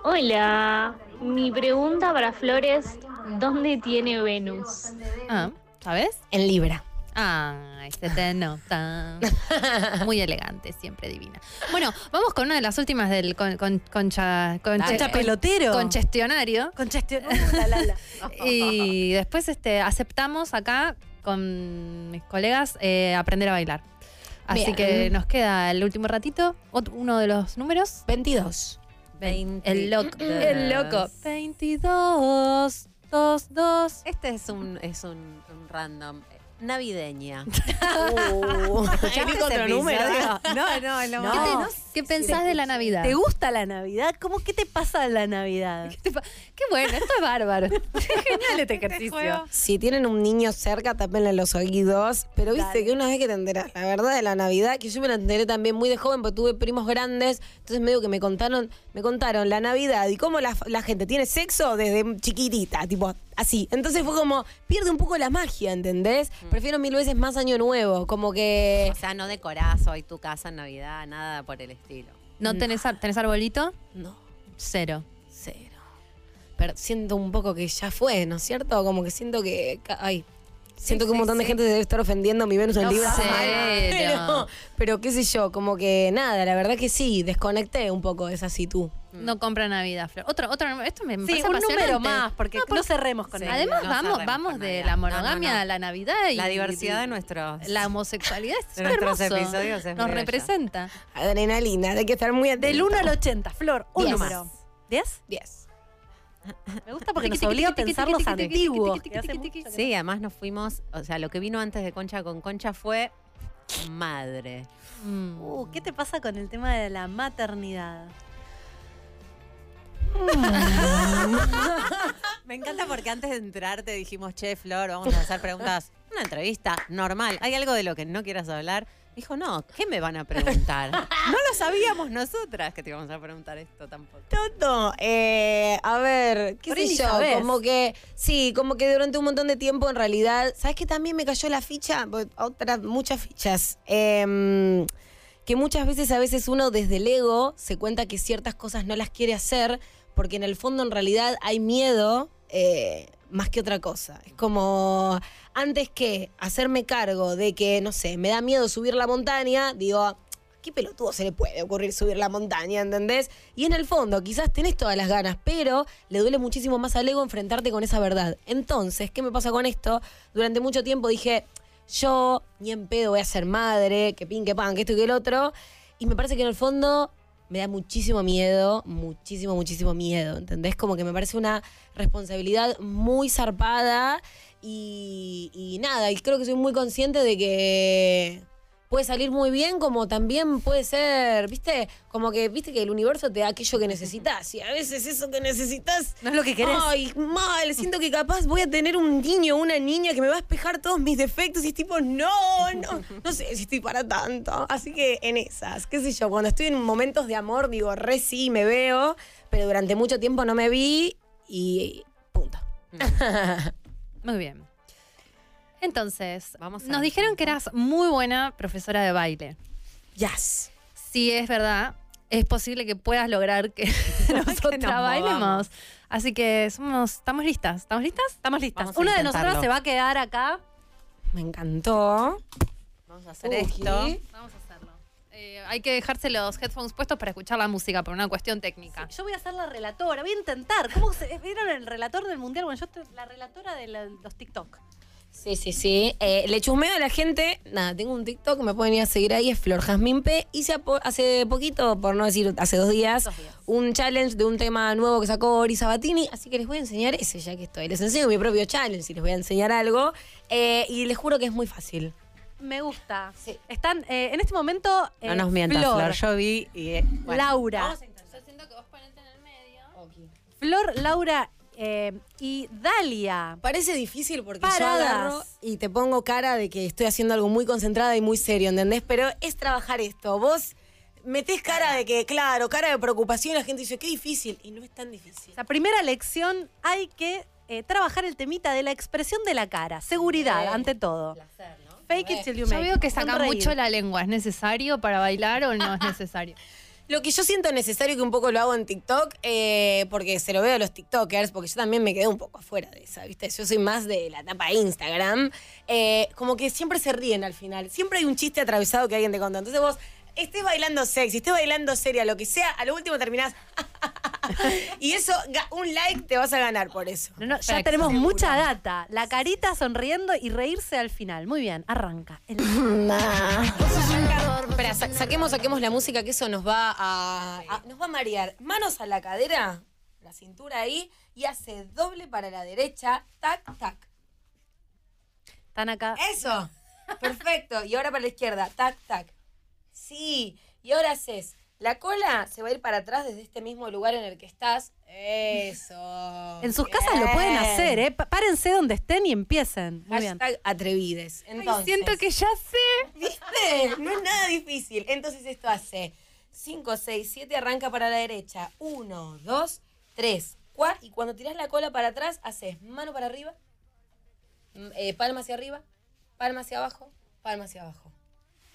Hola, mi pregunta para Flores, ¿dónde tiene Venus? ah, ¿sabes? En Libra. Ay, se te nota. Muy elegante, siempre divina. Bueno, vamos con una de las últimas del con, con- concha, Concha pelotero. la, la, la. Y después este, aceptamos acá con mis colegas eh, aprender a bailar. Así Bien. que nos queda el último ratito. Uno de los números. 22. El loco. El loco. 22, 2, 2. Este es un, es un, un random. Navideña. Uh, ¿Escuchaste vi otro número. No, no, no. ¿Qué, te- No. qué pensás de la Navidad? ¿Te gusta la Navidad? ¿Cómo qué te pasa la Navidad? ¿Qué bueno, esto es bárbaro. Genial este ejercicio. Si tienen un niño cerca, tápenle los oídos. Pero viste Dale. que una vez que te enterás la verdad de la Navidad, que yo me la enteré también muy de joven, porque tuve primos grandes, entonces medio que me contaron, me contaron la Navidad y cómo la, la gente tiene sexo desde chiquitita, tipo así. Entonces fue como, pierde un poco la magia, ¿entendés? Prefiero mil veces más año nuevo, como que... O sea, no decorás hoy tu casa en Navidad, nada por el estilo. ¿No tenés, ar- tenés arbolito? No, Cero. cero. Pero siento un poco que ya fue, ¿no es cierto? Como que siento que... Ay, siento que un sí, montón de sí. gente se debe estar ofendiendo mi Venus en No, Libra. Pero, pero qué sé yo, como que nada, la verdad que sí, desconecté un poco de esa actitud. No compra Navidad, Flor. Otro, otro, esto me, me Sí, parece un número más, porque no, cerremos con Sí. Además, no vamos, vamos de Navidad. la No, no, monogamia no. a la Navidad y La diversidad de nuestros. la homosexualidad es de nuestros hermoso. episodios es Nos representa. Adrenalina, hay que estar muy atento. Del 1 al 80, Flor, un Diez. número. ¿10? 10. Me gusta porque nos obliga a pensar los antiguos. Sí, además nos fuimos, o sea, lo que vino antes de Concha con Concha fue madre. Mm. Uh, ¿Qué te pasa con el tema de la maternidad? Me encanta porque antes de entrarte dijimos, che, Flor, vamos a hacer preguntas. Una entrevista normal. ¿Hay algo de lo que no quieras hablar? Dijo, no, ¿qué me van a preguntar? no lo sabíamos nosotras que te íbamos a preguntar esto tampoco. Toto, eh, a ver, qué Por sé yo, como que, sí, como que durante un montón de tiempo en realidad, ¿sabes que también me cayó la ficha? Otras, muchas fichas. Em, que muchas veces, a veces uno desde el ego se cuenta que ciertas cosas no las quiere hacer porque en el fondo en realidad hay miedo eh, más que otra cosa. Es como, antes que hacerme cargo de que, no sé, me da miedo subir la montaña, digo, ¿qué pelotudo se le puede ocurrir subir la montaña, ¿entendés? Y en el fondo, quizás tenés todas las ganas, pero le duele muchísimo más al ego enfrentarte con esa verdad. Entonces, ¿qué me pasa con esto? Durante mucho tiempo dije, yo ni en pedo voy a ser madre, que pin, que pan, que esto y que el otro. Y me parece que en el fondo me da muchísimo miedo, muchísimo, muchísimo miedo, ¿entendés? Como que me parece una responsabilidad muy zarpada y, y nada, y creo que soy muy consciente de que puede salir muy bien como también puede ser, ¿viste? Como que, ¿viste que el universo te da aquello que necesitas? Y a veces eso que necesitas... No es lo que querés. Ay, mal, siento que capaz voy a tener un niño o una niña que me va a espejar todos mis defectos y es tipo, no, no, no sé si estoy para tanto. Así que en esas, qué sé yo, cuando estoy en momentos de amor digo, re sí, me veo, pero durante mucho tiempo no me vi y punto. Muy bien. Entonces, Vamos a nos ver. dijeron que eras muy buena profesora de baile. Yes. Si es verdad, es posible que puedas lograr que nosotras nos bailemos. Así que somos, estamos listas. ¿Estamos listas? Estamos listas. Vamos a Una de intentarlo. nosotras se va a quedar acá. Me encantó. Vamos a hacer Uy. esto. Vamos a hacerlo. Eh, hay que dejarse los headphones puestos para escuchar la música por una cuestión técnica. Yo voy a ser la relatora, voy a intentar. ¿Cómo se vieron el relator del mundial? Bueno, yo estoy la relatora de la- los TikTok. Sí, sí, sí. Eh, le chusmeo a la gente. Nada, tengo un TikTok, me pueden ir a seguir ahí, es Flor Jazmín P. Hice hace poquito, por no decir hace dos días, un challenge de un tema nuevo que sacó Ori Sabatini. Así que les voy a enseñar ese ya que estoy. Les enseño mi propio challenge y les voy a enseñar algo. Eh, y les juro que es muy fácil. Me gusta. Están eh, en este momento. eh, No nos mientas, Flor, Flor. Yo vi y. eh, bueno. Laura. Flor, Laura eh, y Dalia. Parece difícil porque Paradas. yo agarro y te pongo cara de que estoy haciendo algo muy concentrada y muy serio, ¿entendés? Pero es trabajar esto. Vos metés cara de que, claro, cara de preocupación y la gente dice, qué difícil. Y no es tan difícil. La primera lección hay que eh, trabajar el temita de la expresión de la cara. Seguridad, ante todo. Fake it till you Yo make veo it. que saca mucho la lengua. ¿Es necesario para bailar o no es necesario? Lo que yo siento necesario que un poco lo hago en TikTok, eh, porque se lo veo a los TikTokers, porque yo también me quedé un poco afuera de esa, ¿viste? Yo soy más de la etapa Instagram. eh, como que siempre se ríen al final. Siempre hay un chiste atravesado que alguien te contó. Entonces vos estés bailando sexy, estés bailando seria, lo que sea, a lo último terminás. y eso, un like te vas a ganar por eso. No, no, ya tenemos mucha data. La carita sonriendo y reírse al final. Muy bien, arranca. El- Espera, sa- saquemos, saquemos la música que eso nos va a, a- nos va a marear. Manos a la cadera, la cintura ahí, y hace doble para la derecha, tac, tac. Están acá. Eso. Perfecto. Y ahora para la izquierda, tac, tac. Sí. Y ahora haces. La cola se va a ir para atrás desde este mismo lugar en el que estás. Eso. En sus casas lo pueden Bien. hacer, ¿eh? Párense donde estén y empiecen. Muy bien. Hashtag atrevides. Entonces, siento que ya sé. ¿Viste? No es nada difícil. Entonces esto hace 5, 6, 7, arranca para la derecha. 1, 2, 3, 4. Y cuando tiras la cola para atrás, haces mano para arriba, mm, eh, palma hacia arriba, palma hacia abajo, palma hacia abajo.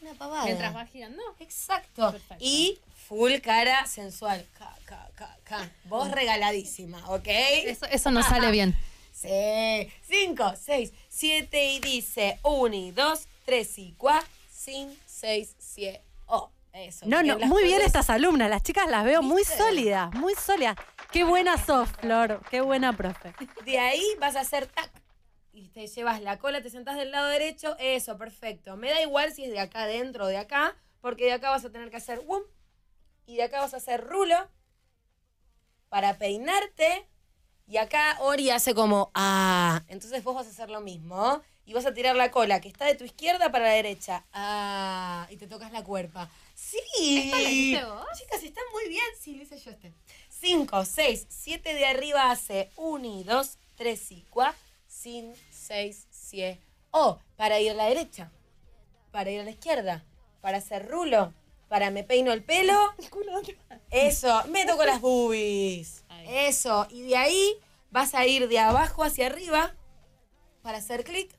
Una pavada. Mientras va girando. Exacto. Y full cara sensual. Ca, ca, ca, ca. Vos regaladísima, ¿ok? Eso, eso no sale bien. Sí. 5, 6, 7 y dice 1 y 2, 3 y 4, 5, 6, 7. Oh, eso. No, no, muy bien estas alumnas. Las chicas las veo muy sólidas, muy sólidas. Qué buena sos, Flor. Qué buena profe. De ahí vas a hacer tac. Y te llevas la cola, te sentás del lado derecho. Eso, perfecto. Me da igual si es de acá adentro o de acá, porque de acá vas a tener que hacer wum. Y de acá vas a hacer rulo para peinarte. Y acá Ori hace como ah. Entonces vos vas a hacer lo mismo. Y vas a tirar la cola que está de tu izquierda para la derecha. Ah. Y te tocas la cuerpa. Sí. ¿Esto lo hiciste vos? Chicas, están muy bien. Sí, lo hice yo este. 5, 6, 7 de arriba hace 1 y 2, 3 y 4, 5, 6, 7. O para ir a la derecha, para ir a la izquierda, para hacer rulo, para me peino el pelo. Eso, me toco las boobies. Eso, y de ahí vas a ir de abajo hacia arriba para hacer clic.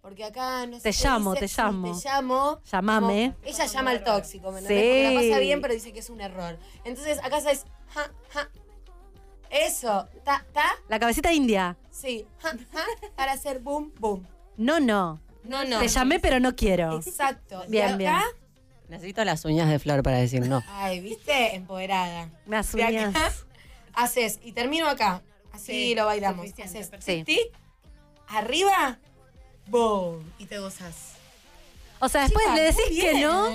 Porque acá no sé. Te llamo, dice, te llamo. Te llamo. Llamame. Como- ella llama al tóxico, ¿me? Sí. Porque la pasa bien, pero dice que es un error. Entonces acá sabes, ja, ja. Eso, ta, ta, La cabecita india. sí, para hacer boom, boom. No, no. No, no. Te llamé, pero no quiero. Exacto. Bien, de acá, Necesito las uñas de Flor para decir no. Ay, ¿viste? Empoderada. Acá, uñas. haces, y termino acá. Así Sí, lo bailamos. Haces Sí. arriba, boom. Y te gozas. O sea, después le decís que no.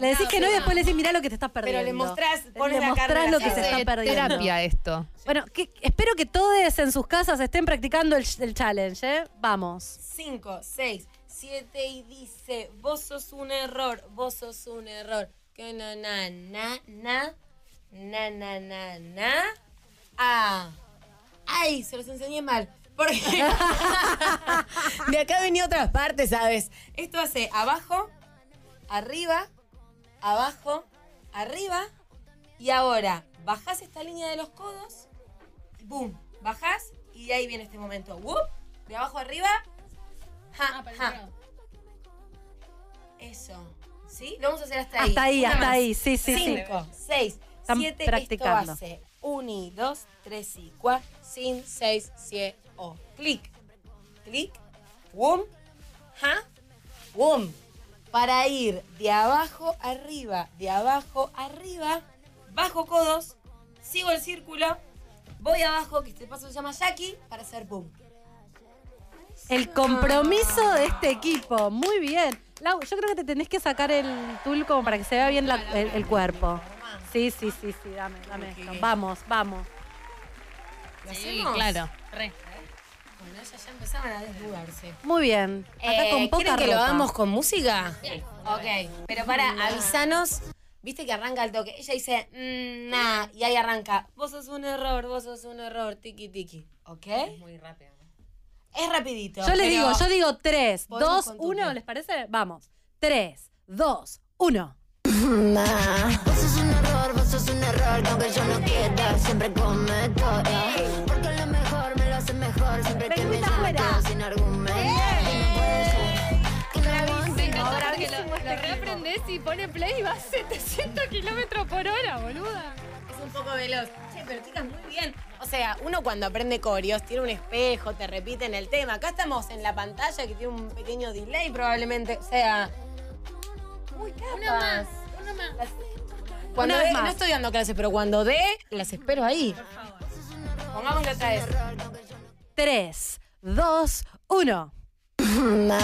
Le decís que no y después le decís, mirá lo que te estás perdiendo. Pero le mostrás, le mostrás lo que se está perdiendo. terapia esto. Bueno, espero que todos en sus casas estén practicando el, el challenge, ¿eh? Vamos. Cinco, seis, siete y dice, vos sos un error, vos sos un error. Que na, na, na, na, na, na, na, na. Ah. Ay, se los enseñé mal. Porque de acá venía otra parte, ¿sabes? Esto hace abajo, arriba, abajo, arriba y ahora bajás esta línea de los codos, boom, bajás y de ahí viene este momento. Whoop, de abajo arriba, ja, ja. Eso. ¿Sí? Lo vamos a hacer hasta ahí. Hasta ahí, Una hasta más. ahí. Sí, sí, sí. 5, 6, Están 7, practicando. Esto hace 1 y 2, 3 y 4, 5, 6, 7, o. Clic. Clic. Boom. Ja. Boom. Para ir de abajo arriba, de abajo arriba, bajo codos, sigo el círculo, voy abajo, que este paso se llama Jackie, para hacer boom. El compromiso de este equipo. Muy bien. Lau, yo creo que te tenés que sacar el tul como para que se vea bien la- el, el cuerpo. Sí, sí, sí, sí, dame, dame esto. Vamos, vamos. Sí, claro. Re. Ellas ya empezaban a desnudarse. Muy bien. Acá Eh, con poca ¿Quieren que lo ropa. hagamos con música? Ok, pero para, avisanos. Viste que arranca el toque. Ella dice, mm, nah, y ahí arranca. Vos sos un error, vos sos un error, tiki tiki. ¿Ok? Es muy rápido. Es rapidito. Yo les digo, yo digo 3, podemos 2, con tu 1, pie. ¿les parece? Vamos. 3, 2, 1. Nah. Vos sos un error, vos sos un error, que aunque yo no quiera, siempre cometo. yeah. Mejor siempre que me llama quedo sin argumento. Que lo, lo reaprendes y pone play y va a 700 kilómetros por hora, boluda. Es un poco veloz. Che, pero chicas, muy bien. O sea, uno cuando aprende corios tiene un espejo, te repiten el tema. Acá estamos en la pantalla que tiene un pequeño delay probablemente. O sea. Muy capas. Una más, una más. Cuando Una vez dé- más. no estoy dando clases, pero cuando dé, las espero ahí. Pongámoslo otra vez. 3, 2, 1. Nah.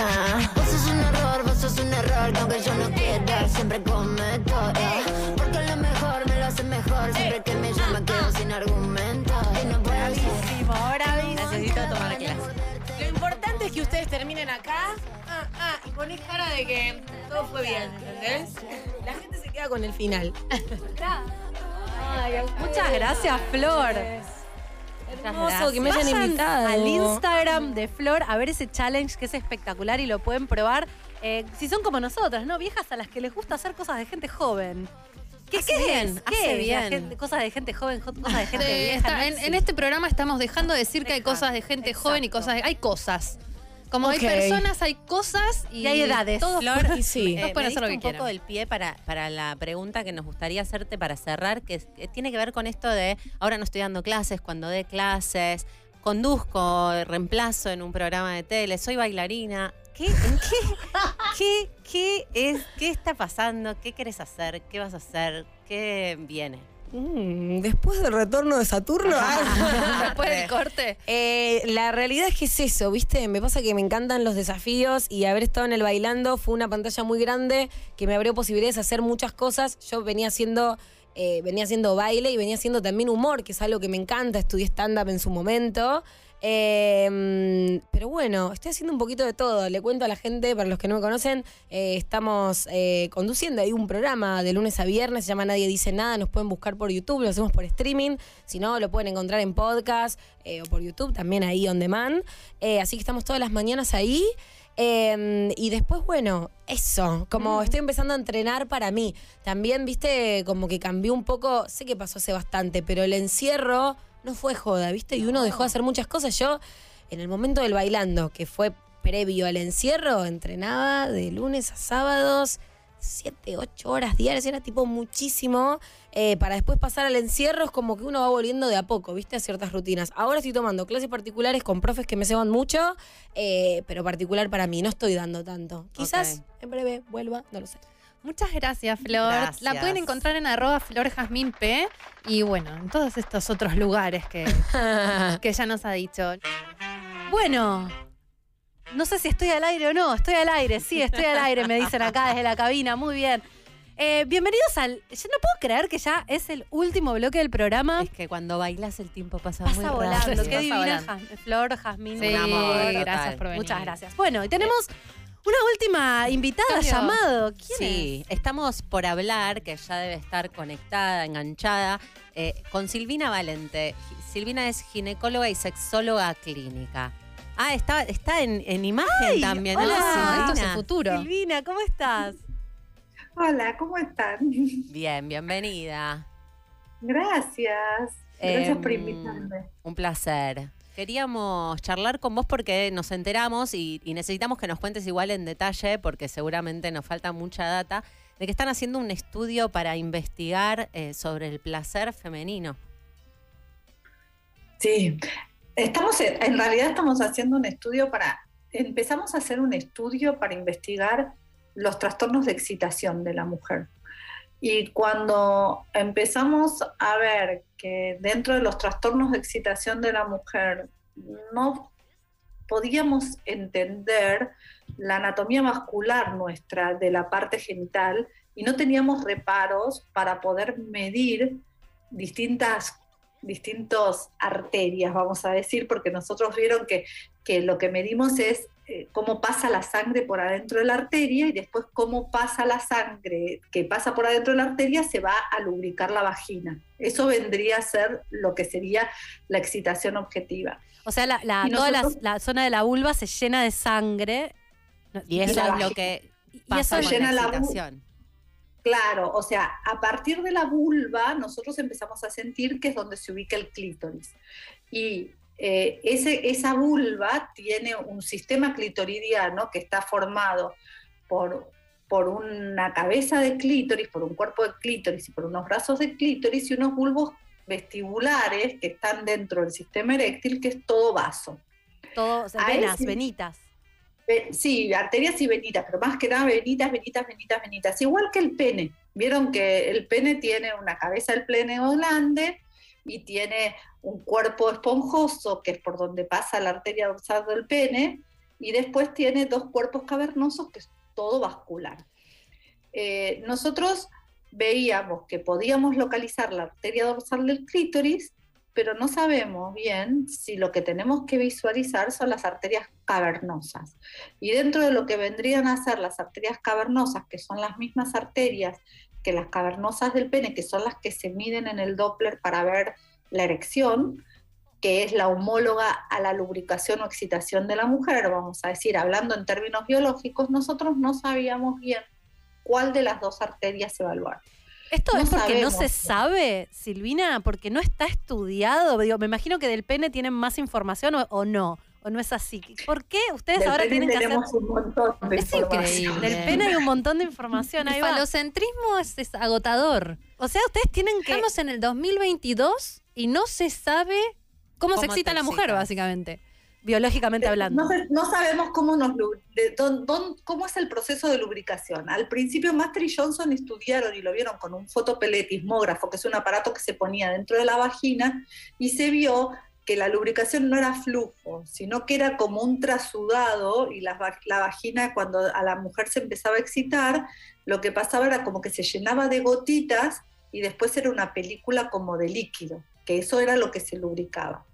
Vos sos un error, vos sos un error, que aunque yo no quiera, siempre cometo. yeah. Porque lo mejor me lo hace mejor, siempre que me llama quedo sin argumento. Y no puede ser. Necesito tomar clase. Lo importante es que ustedes terminen acá. Ah, ah, y ponés cara de que todo fue bien, ¿entendés? La gente se queda con el final. Muchas gracias, Flor. Hermoso que me hayan Vayan invitado. Al Instagram de Flor a ver ese challenge que es espectacular y lo pueden probar. eh, si son como nosotras, ¿no? Viejas a las que les gusta hacer cosas de gente joven. ¿Qué, Hace qué bien, es? ¿Qué bien. Gente- cosas de gente joven, jo- cosas de gente Sí, vieja. está- no en, este programa estamos dejando de decir que hay cosas de gente joven y cosas de, hay cosas. Como hay personas, hay cosas y, Y hay edades. Todos, Flor, Y sí. todos Eh, pueden hacer lo que un poco del pie para, para la pregunta que nos gustaría hacerte para cerrar, que, tiene que ver con esto de ahora no estoy dando clases, cuando dé clases, conduzco, reemplazo en un programa de tele, soy bailarina. ¿Qué, en qué, qué, qué es, ¿Qué está pasando? ¿Qué quieres hacer? ¿Qué vas a hacer? ¿Qué viene? Mm, después del retorno de Saturno. ah. Después del corte. Eh, la realidad es que es eso, ¿viste? Me pasa que me encantan los desafíos y haber estado en el bailando fue una pantalla muy grande que me abrió posibilidades de hacer muchas cosas. Yo venía haciendo, eh, venía haciendo baile y venía haciendo también humor, que es algo que me encanta. Estudié stand-up en su momento. Eh, pero bueno, estoy haciendo un poquito de todo. Le cuento a la gente, para los que no me conocen, eh, estamos eh, conduciendo ahí un programa de lunes a viernes, se llama Nadie Dice Nada, nos pueden buscar por YouTube, lo hacemos por streaming, si no, lo pueden encontrar en podcast eh, o por YouTube, también ahí on demand. Así que estamos todas las mañanas ahí. Eh, y después, bueno, eso, como estoy empezando a entrenar para mí. También, viste, como que cambió un poco, sé que pasó hace bastante, pero el encierro no fue joda, viste, y uno dejó de hacer muchas cosas. Yo, en el momento del bailando, que fue previo al encierro, entrenaba de lunes a sábados, siete, ocho horas diarias, era tipo muchísimo. eh, para después pasar al encierro es como que uno va volviendo de a poco, ¿viste? A ciertas rutinas. Ahora estoy tomando clases particulares con profes que me ceban mucho, eh, pero particular para mí, no estoy dando tanto. Quizás en breve vuelva, no lo sé. Muchas gracias, Flor. Gracias. La pueden encontrar en arroba Flor Jazmín P. Y bueno, en todos estos otros lugares que, que ya nos ha dicho. Bueno, no sé si estoy al aire o no. Estoy al aire, sí, estoy al aire, me dicen acá desde la cabina. Muy bien. Eh, bienvenidos al. Yo no puedo creer que ya es el último bloque del programa. Es que cuando bailas el tiempo pasa, Pasa muy volando. rápido. Qué divina Flor, Jazmín. Sí, un amor. gracias por venir. Muchas gracias. Bueno, y tenemos una última invitada Cambio. llamado. ¿Quién Sí, estamos por hablar, que ya debe estar conectada, enganchada, eh, con Silvina Valente. Silvina es ginecóloga y sexóloga clínica. Ah, está, está en, en imagen Ay, también. hola, Silvina. esto es el futuro. Silvina, ¿cómo estás? Hola, ¿cómo están? Bien, bienvenida. Gracias. Gracias por Em, invitarme. Un placer. Queríamos charlar con vos porque nos enteramos y, necesitamos que nos cuentes igual en detalle, porque seguramente nos falta mucha data, de que están haciendo un estudio para investigar eh, sobre el placer femenino. Sí, estamos en realidad estamos haciendo un estudio para empezamos a hacer un estudio para investigar los trastornos de excitación de la mujer. Y cuando empezamos a ver que dentro de los trastornos de excitación de la mujer no podíamos entender la anatomía vascular nuestra de la parte genital y no teníamos reparos para poder medir distintas distintos arterias, vamos a decir, porque nosotros vieron que, que lo que medimos es eh, cómo pasa la sangre por adentro de la arteria y después cómo pasa la sangre que pasa por adentro de la arteria se va a lubricar la vagina. Eso vendría a ser lo que sería la excitación objetiva. O sea, la, la- Y toda la, zona de la vulva se llena de sangre. Y eso es lo vagina. que Y pasa eso con llena la excitación. Claro, o sea, a partir de la vulva nosotros empezamos a sentir que es donde se ubica el clítoris. Y eh, ese, esa vulva tiene un sistema clitoridiano que está formado por, por una cabeza de clítoris, por un cuerpo de clítoris y por unos brazos de clítoris y unos bulbos vestibulares que están dentro del sistema eréctil, que es todo vaso. Todo, o sea, A venas, ese- venitas. Ve- Sí, arterias y venitas, pero más que nada venitas, venitas, venitas, venitas. Igual que el pene. Vieron que el pene tiene una cabeza del pene grande y tiene un cuerpo esponjoso, que es por donde pasa la arteria dorsal del pene, y después tiene dos cuerpos cavernosos, que es todo vascular. Eh, nosotros veíamos que podíamos localizar la arteria dorsal del clítoris, pero no sabemos bien si lo que tenemos que visualizar son las arterias cavernosas. Y dentro de lo que vendrían a ser las arterias cavernosas, que son las mismas arterias que las cavernosas del pene, que son las que se miden en el Doppler para ver la erección, que es la homóloga a la lubricación o excitación de la mujer, vamos a decir, hablando en términos biológicos, nosotros no sabíamos bien cuál de las dos arterias evaluar. ¿Esto No es porque no se sabe, Silvina? Porque no está estudiado. Digo, me imagino que del pene tienen más información o, o no. ¿O no es así? ¿Por qué ustedes Del ahora tienen que hacer...? tenemos un montón de Es increíble. Del pene hay un montón de información. El Ahí falocentrismo es, es agotador. O sea, ustedes tienen que... Estamos en el 2022 y no se sabe cómo, se ¿Cómo excita la mujer, básicamente. Biológicamente hablando. No, sabemos cómo, nos, de cómo es el proceso de lubricación. Al principio Master y Johnson estudiaron y lo vieron con un fotopeletismógrafo, que es un aparato que se ponía dentro de la vagina, y se vio que la lubricación no era flujo, sino que era como un trasudado y la, la vagina cuando a la mujer se empezaba a excitar, lo que pasaba era como que se llenaba de gotitas y después era una película como de líquido, que eso era lo que se lubricaba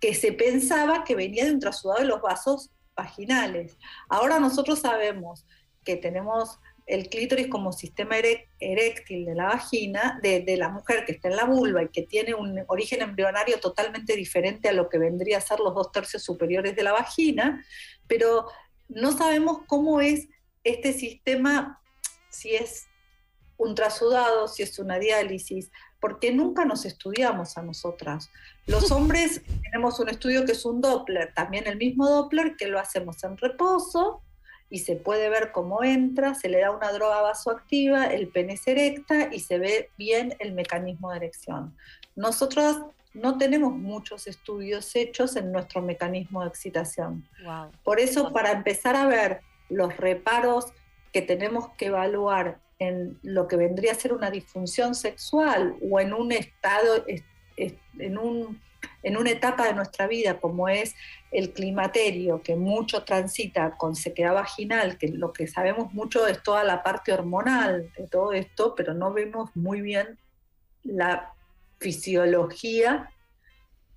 que se pensaba que venía de un trasudado de los vasos vaginales. Ahora nosotros sabemos que tenemos el clítoris como sistema eréctil de la vagina, de, de la mujer que está en la vulva y que tiene un origen embrionario totalmente diferente a lo que vendría a ser los dos tercios superiores de la vagina, pero no sabemos cómo es este sistema, si es un trasudado, si es una diálisis, porque nunca nos estudiamos a nosotras. Los hombres tenemos un estudio que es un Doppler, también el mismo Doppler que lo hacemos en reposo y se puede ver cómo entra, se le da una droga vasoactiva, el pene se erecta y se ve bien el mecanismo de erección. Nosotros no tenemos muchos estudios hechos en nuestro mecanismo de excitación. Wow. Por eso, para empezar a ver los reparos que tenemos que evaluar en lo que vendría a ser una disfunción sexual o en un estado, es- es- en, un, en una etapa de nuestra vida como es el climaterio, que mucho transita con sequedad vaginal, que lo que sabemos mucho es toda la parte hormonal de todo esto, pero no vemos muy bien la fisiología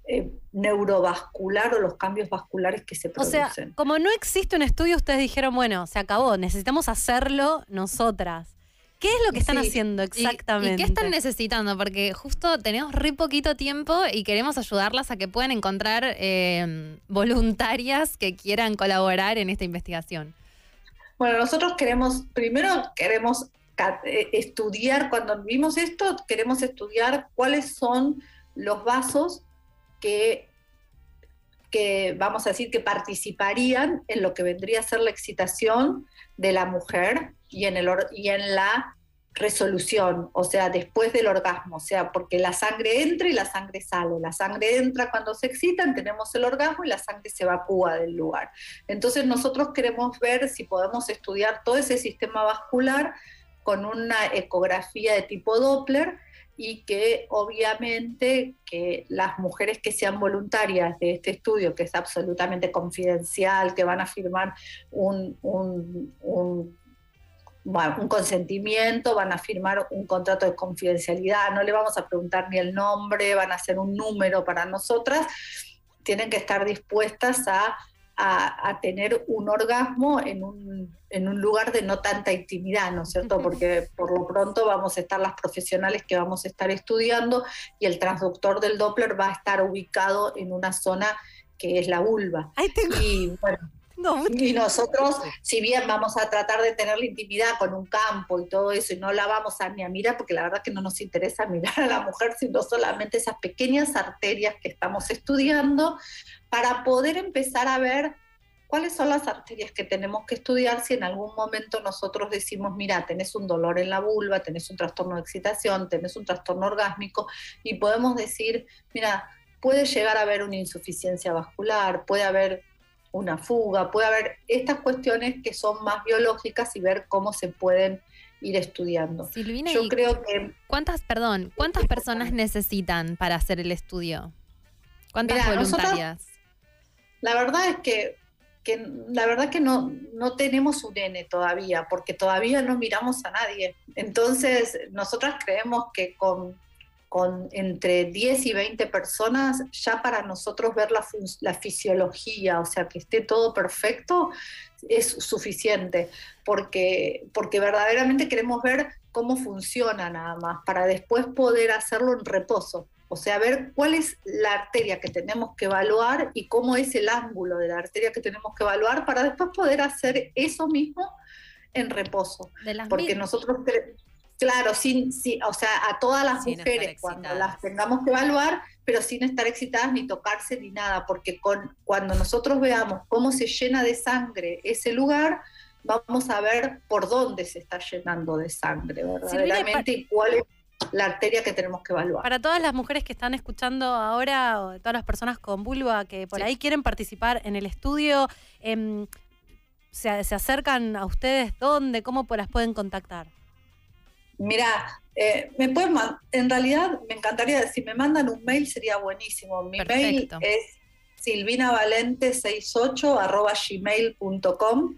eh, neurovascular o los cambios vasculares que se O producen. sea, como no existe un estudio, ustedes dijeron, bueno, se acabó, necesitamos hacerlo nosotras. ¿Qué es lo que están Sí. haciendo ¿Y- exactamente? ¿Y qué están necesitando? Porque justo tenemos re poquito tiempo y queremos ayudarlas a que puedan encontrar eh, voluntarias que quieran colaborar en esta investigación. Bueno, nosotros queremos, primero queremos eh, estudiar, cuando vimos esto, queremos estudiar cuáles son los vasos que, que, vamos a decir, que participarían en lo que vendría a ser la excitación de la mujer y en, el y en la resolución, o sea, después del orgasmo, o sea, porque la sangre entra y la sangre sale. La sangre entra cuando se excitan, tenemos el orgasmo y la sangre se evacúa del lugar. Entonces nosotros queremos ver si podemos estudiar todo ese sistema vascular con una ecografía de tipo Doppler y que obviamente que las mujeres que sean voluntarias de este estudio, que es absolutamente confidencial, que van a firmar un, un, un, consentimiento, van a firmar un contrato de confidencialidad, no le vamos a preguntar ni el nombre, van a hacer un número para nosotras, tienen que estar dispuestas a a, a, tener un orgasmo en un, en un, lugar de no tanta intimidad, ¿no es cierto? Porque por lo pronto vamos a estar las profesionales que vamos a estar estudiando y el transductor del Doppler va a estar ubicado en una zona que es la vulva. Y bueno, no, y nosotros, si bien vamos a tratar de tener la intimidad con un campo y todo eso, y no la vamos a ni a mirar, porque la verdad que no nos interesa mirar a la mujer, sino solamente esas pequeñas arterias que estamos estudiando, para poder empezar a ver cuáles son las arterias que tenemos que estudiar si en algún momento nosotros decimos, mira, tenés un dolor en la vulva, tenés un trastorno de excitación, tenés un trastorno orgásmico, y podemos decir, mira, puede llegar a haber una insuficiencia vascular, puede haber una fuga, puede haber estas cuestiones que son más biológicas y ver cómo se pueden ir estudiando. Silvina, Yo creo que... ¿Cuántas, perdón, cuántas personas necesitan para hacer el estudio? ¿Cuántas Mira, voluntarias? La verdad es que, que la verdad que no, no tenemos un N todavía, porque todavía no miramos a nadie. Entonces, nosotras creemos que con, con entre 10 y 20 personas, ya para nosotros ver la, la fisiología, o sea, que esté todo perfecto, es suficiente, porque, porque verdaderamente queremos ver cómo funciona nada más, para después poder hacerlo en reposo. O sea, ver cuál es la arteria que tenemos que evaluar y cómo es el ángulo de la arteria que tenemos que evaluar para después poder hacer eso mismo en reposo. De las Porque nosotros, claro, sin, sí, o sea, a todas las Sin mujeres cuando las tengamos que evaluar, pero sin estar excitadas ni tocarse ni nada, porque con, cuando nosotros veamos cómo se llena de sangre ese lugar, vamos a ver por dónde se está llenando de sangre, verdaderamente, y cuál es la arteria que tenemos que evaluar. Para todas las mujeres que están escuchando ahora, o todas las personas con vulva que por ahí quieren participar en el estudio, em, se, se acercan a ustedes dónde, cómo las pueden contactar. Mira, eh, me pueden en realidad me encantaría, si me mandan un mail sería buenísimo. Mi mail es silvinavalente68 arroba gmail.com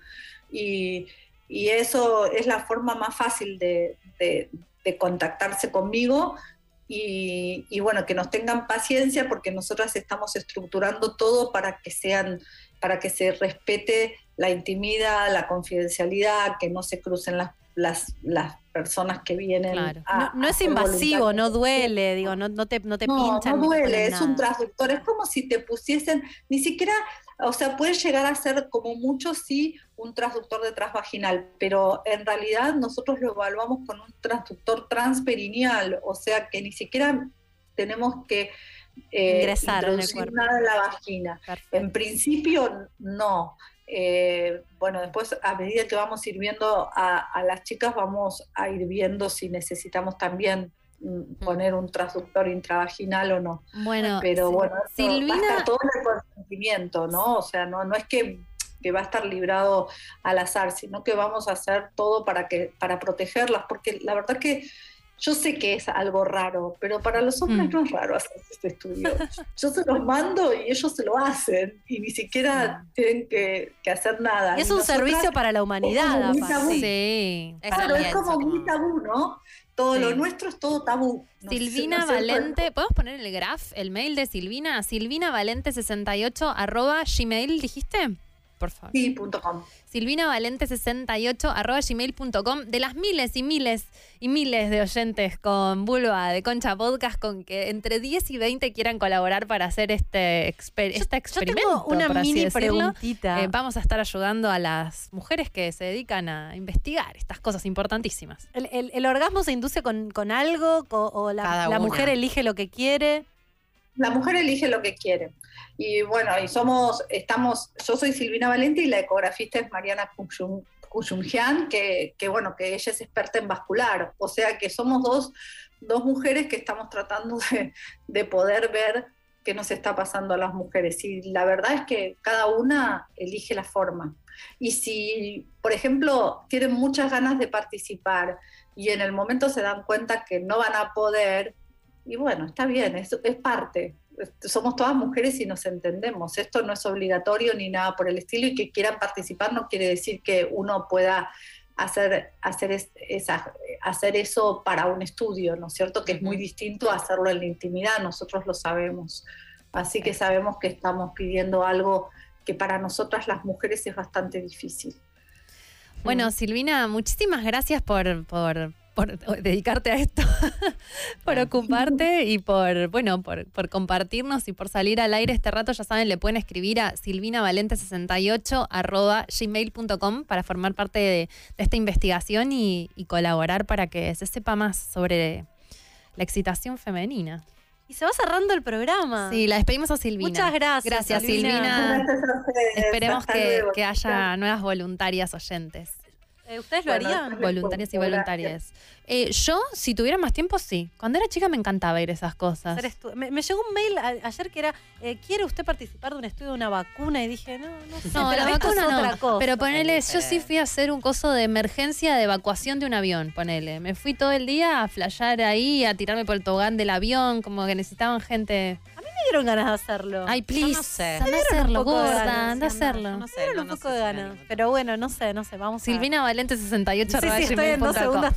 y, y eso es la forma más fácil de, de- de contactarse conmigo. Y, y bueno, que nos tengan paciencia porque nosotras estamos estructurando todo para que sean, para que se respete la intimidad, la confidencialidad, que no se crucen las, las, las personas que vienen. Claro. a- no, no a es invasivo, no duele, digo, no, no te, no te No, pinchan. no duele, es un transductor, es como si te pusiesen, ni siquiera, o sea, puede llegar a ser como mucho sí un transductor de transvaginal, pero en realidad nosotros lo evaluamos con un transductor transperineal, o sea que ni siquiera tenemos que eh, Ingresar en introducir cuerpo. nada en la vagina. En principio no. Eh, bueno, después a medida que vamos ir viendo a, a las chicas, vamos a ir viendo si necesitamos también mm, poner un transductor intravaginal o no. Bueno, pero bueno, a Silvina- todo ¿no? O sea, no, no es que, que va a estar librado al azar, sino que vamos a hacer todo para que, para protegerlas, porque la verdad que yo sé que es algo raro, pero para los hombres Mm. no es raro hacer este estudio. Yo se los mando y ellos se lo hacen y ni siquiera tienen que, que hacer nada. Y es Y un nosotras- servicio para la humanidad, tabú. Sí. Claro, es como muy tabú, ¿no? Todo lo nuestro es todo tabú. No sé- Silvina no sé cuál- Valente, ¿podemos poner el graph, el mail de Silvina? Silvinavalente68 arroba gmail, ¿dijiste? Por favor. Sí, punto com. Silvinavalente68 arroba gmail.com de las miles y miles y miles de oyentes con Vulva de Concha Podcast con que entre 10 y 20 quieran colaborar para hacer este, exper- este experimento. una por así mini decirlo. preguntita. Eh, vamos a estar ayudando a las mujeres que se dedican a investigar estas cosas importantísimas. ¿El, el- el orgasmo se induce con, con algo o la, una. mujer elige lo que quiere? La mujer elige lo que quiere. Y bueno, y somos, estamos, yo soy Silvina Valente y la ecografista es Mariana Kuchum- Kuchumjian, que, que bueno, que ella es experta en vascular. O sea que somos dos, dos mujeres que estamos tratando de, de poder ver que nos está pasando a las mujeres. Y la verdad es que cada una elige la forma. Y si, por ejemplo, tienen muchas ganas de participar y en el momento se dan cuenta que no van a poder, y bueno, está bien, es, es parte. Somos todas mujeres y nos entendemos. Esto no es obligatorio ni nada por el estilo y que quieran participar no quiere decir que uno pueda hacer, hacer, es- esa- hacer eso para un estudio, ¿no es cierto? Que es muy distinto a hacerlo en la intimidad, nosotros lo sabemos. Así que sabemos que estamos pidiendo algo que para nosotras las mujeres es bastante difícil. Bueno, Silvina, muchísimas gracias por, por, por dedicarte a esto, por ocuparte y por, bueno, por, por compartirnos y por salir al aire este rato. Ya saben, le pueden escribir a silvinavalente68 arroba gmail.com para formar parte de, de esta investigación y, y colaborar para que se sepa más sobre la excitación femenina. Y se va cerrando el programa. Sí, la despedimos a Silvina. Muchas gracias. Gracias, Silvina. Silvina. Gracias a ustedes. Esperemos Hasta que, luego. que haya nuevas voluntarias oyentes. Eh, ¿Ustedes lo harían? Voluntarias y voluntarias. Eh, yo, si tuviera más tiempo, sí. Cuando era chica me encantaba ir a esas cosas. Me, me llegó un mail a- ayer que era, eh, ¿quiere usted participar de un estudio de una vacuna? Y dije, no, no sé, No, pero la esto es vacuna otra no. cosa. Pero ponele, yo sí fui a hacer un coso de emergencia de evacuación de un avión, ponele. Me fui todo el día a flashear ahí, a tirarme por el tobogán del avión, como que necesitaban gente. me dieron ganas de hacerlo. Ay, please, no sé. anda a hacerlo, gorda, ganas, anda a hacerlo. No sé, Me dieron no, un no poco sé de ganas. Pero bueno, no sé, no sé, vamos a... Silvina Valente 68 Sí, sí, estoy en dos segundos,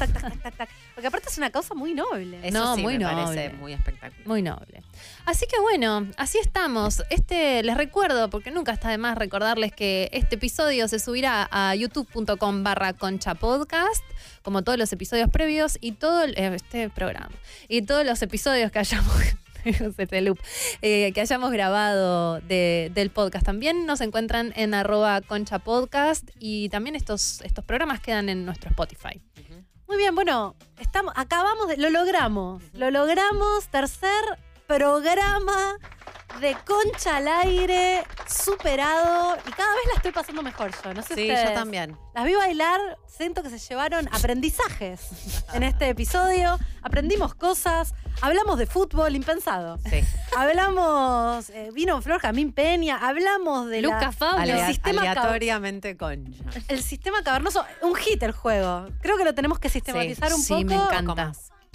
Porque aparte es una causa muy noble. Eso No, sí muy me noble. parece muy espectacular. Muy noble. Así que bueno, así estamos. Este les recuerdo, porque nunca está de más recordarles que este episodio se subirá a youtube.com barra concha podcast, como todos los episodios previos y todo el- eh, este programa. Y todos los episodios que hayamos. este loop, eh, que hayamos grabado de- del podcast. También nos encuentran en arroba concha podcast y también estos, estos programas quedan en nuestro Spotify. Muy bien, bueno, estamos, acabamos de. Lo logramos. Lo logramos. Tercer programa de Concha al aire, superado. Y cada vez la estoy pasando mejor yo. No sé Sí, ustedes. yo también. Las vi bailar, siento que se llevaron aprendizajes en este episodio. Aprendimos cosas, hablamos de fútbol, impensado. Sí. Hablamos, eh, vino Flor Jamín Peña, hablamos de la- Lucas Fabio. el sistema aleatoriamente concha. el sistema cavernoso, un hit el juego. Creo que lo tenemos que sistematizar un sí, poco. me encanta.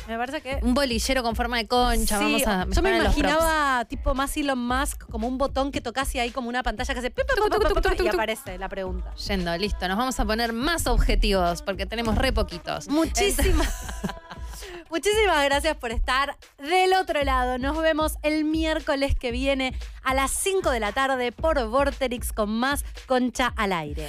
Me parece que. Un bolillero con forma de concha, Sí, vamos a yo me imaginaba tipo más Elon Musk como un botón que tocas y hay como una pantalla que hace y aparece la pregunta. Yendo, listo. Nos vamos a poner más objetivos porque tenemos re poquitos. Muchísimas. Muchísimas gracias por estar del otro lado. Nos vemos el miércoles que viene a las 5 de la tarde por Vorterix con más Concha al aire.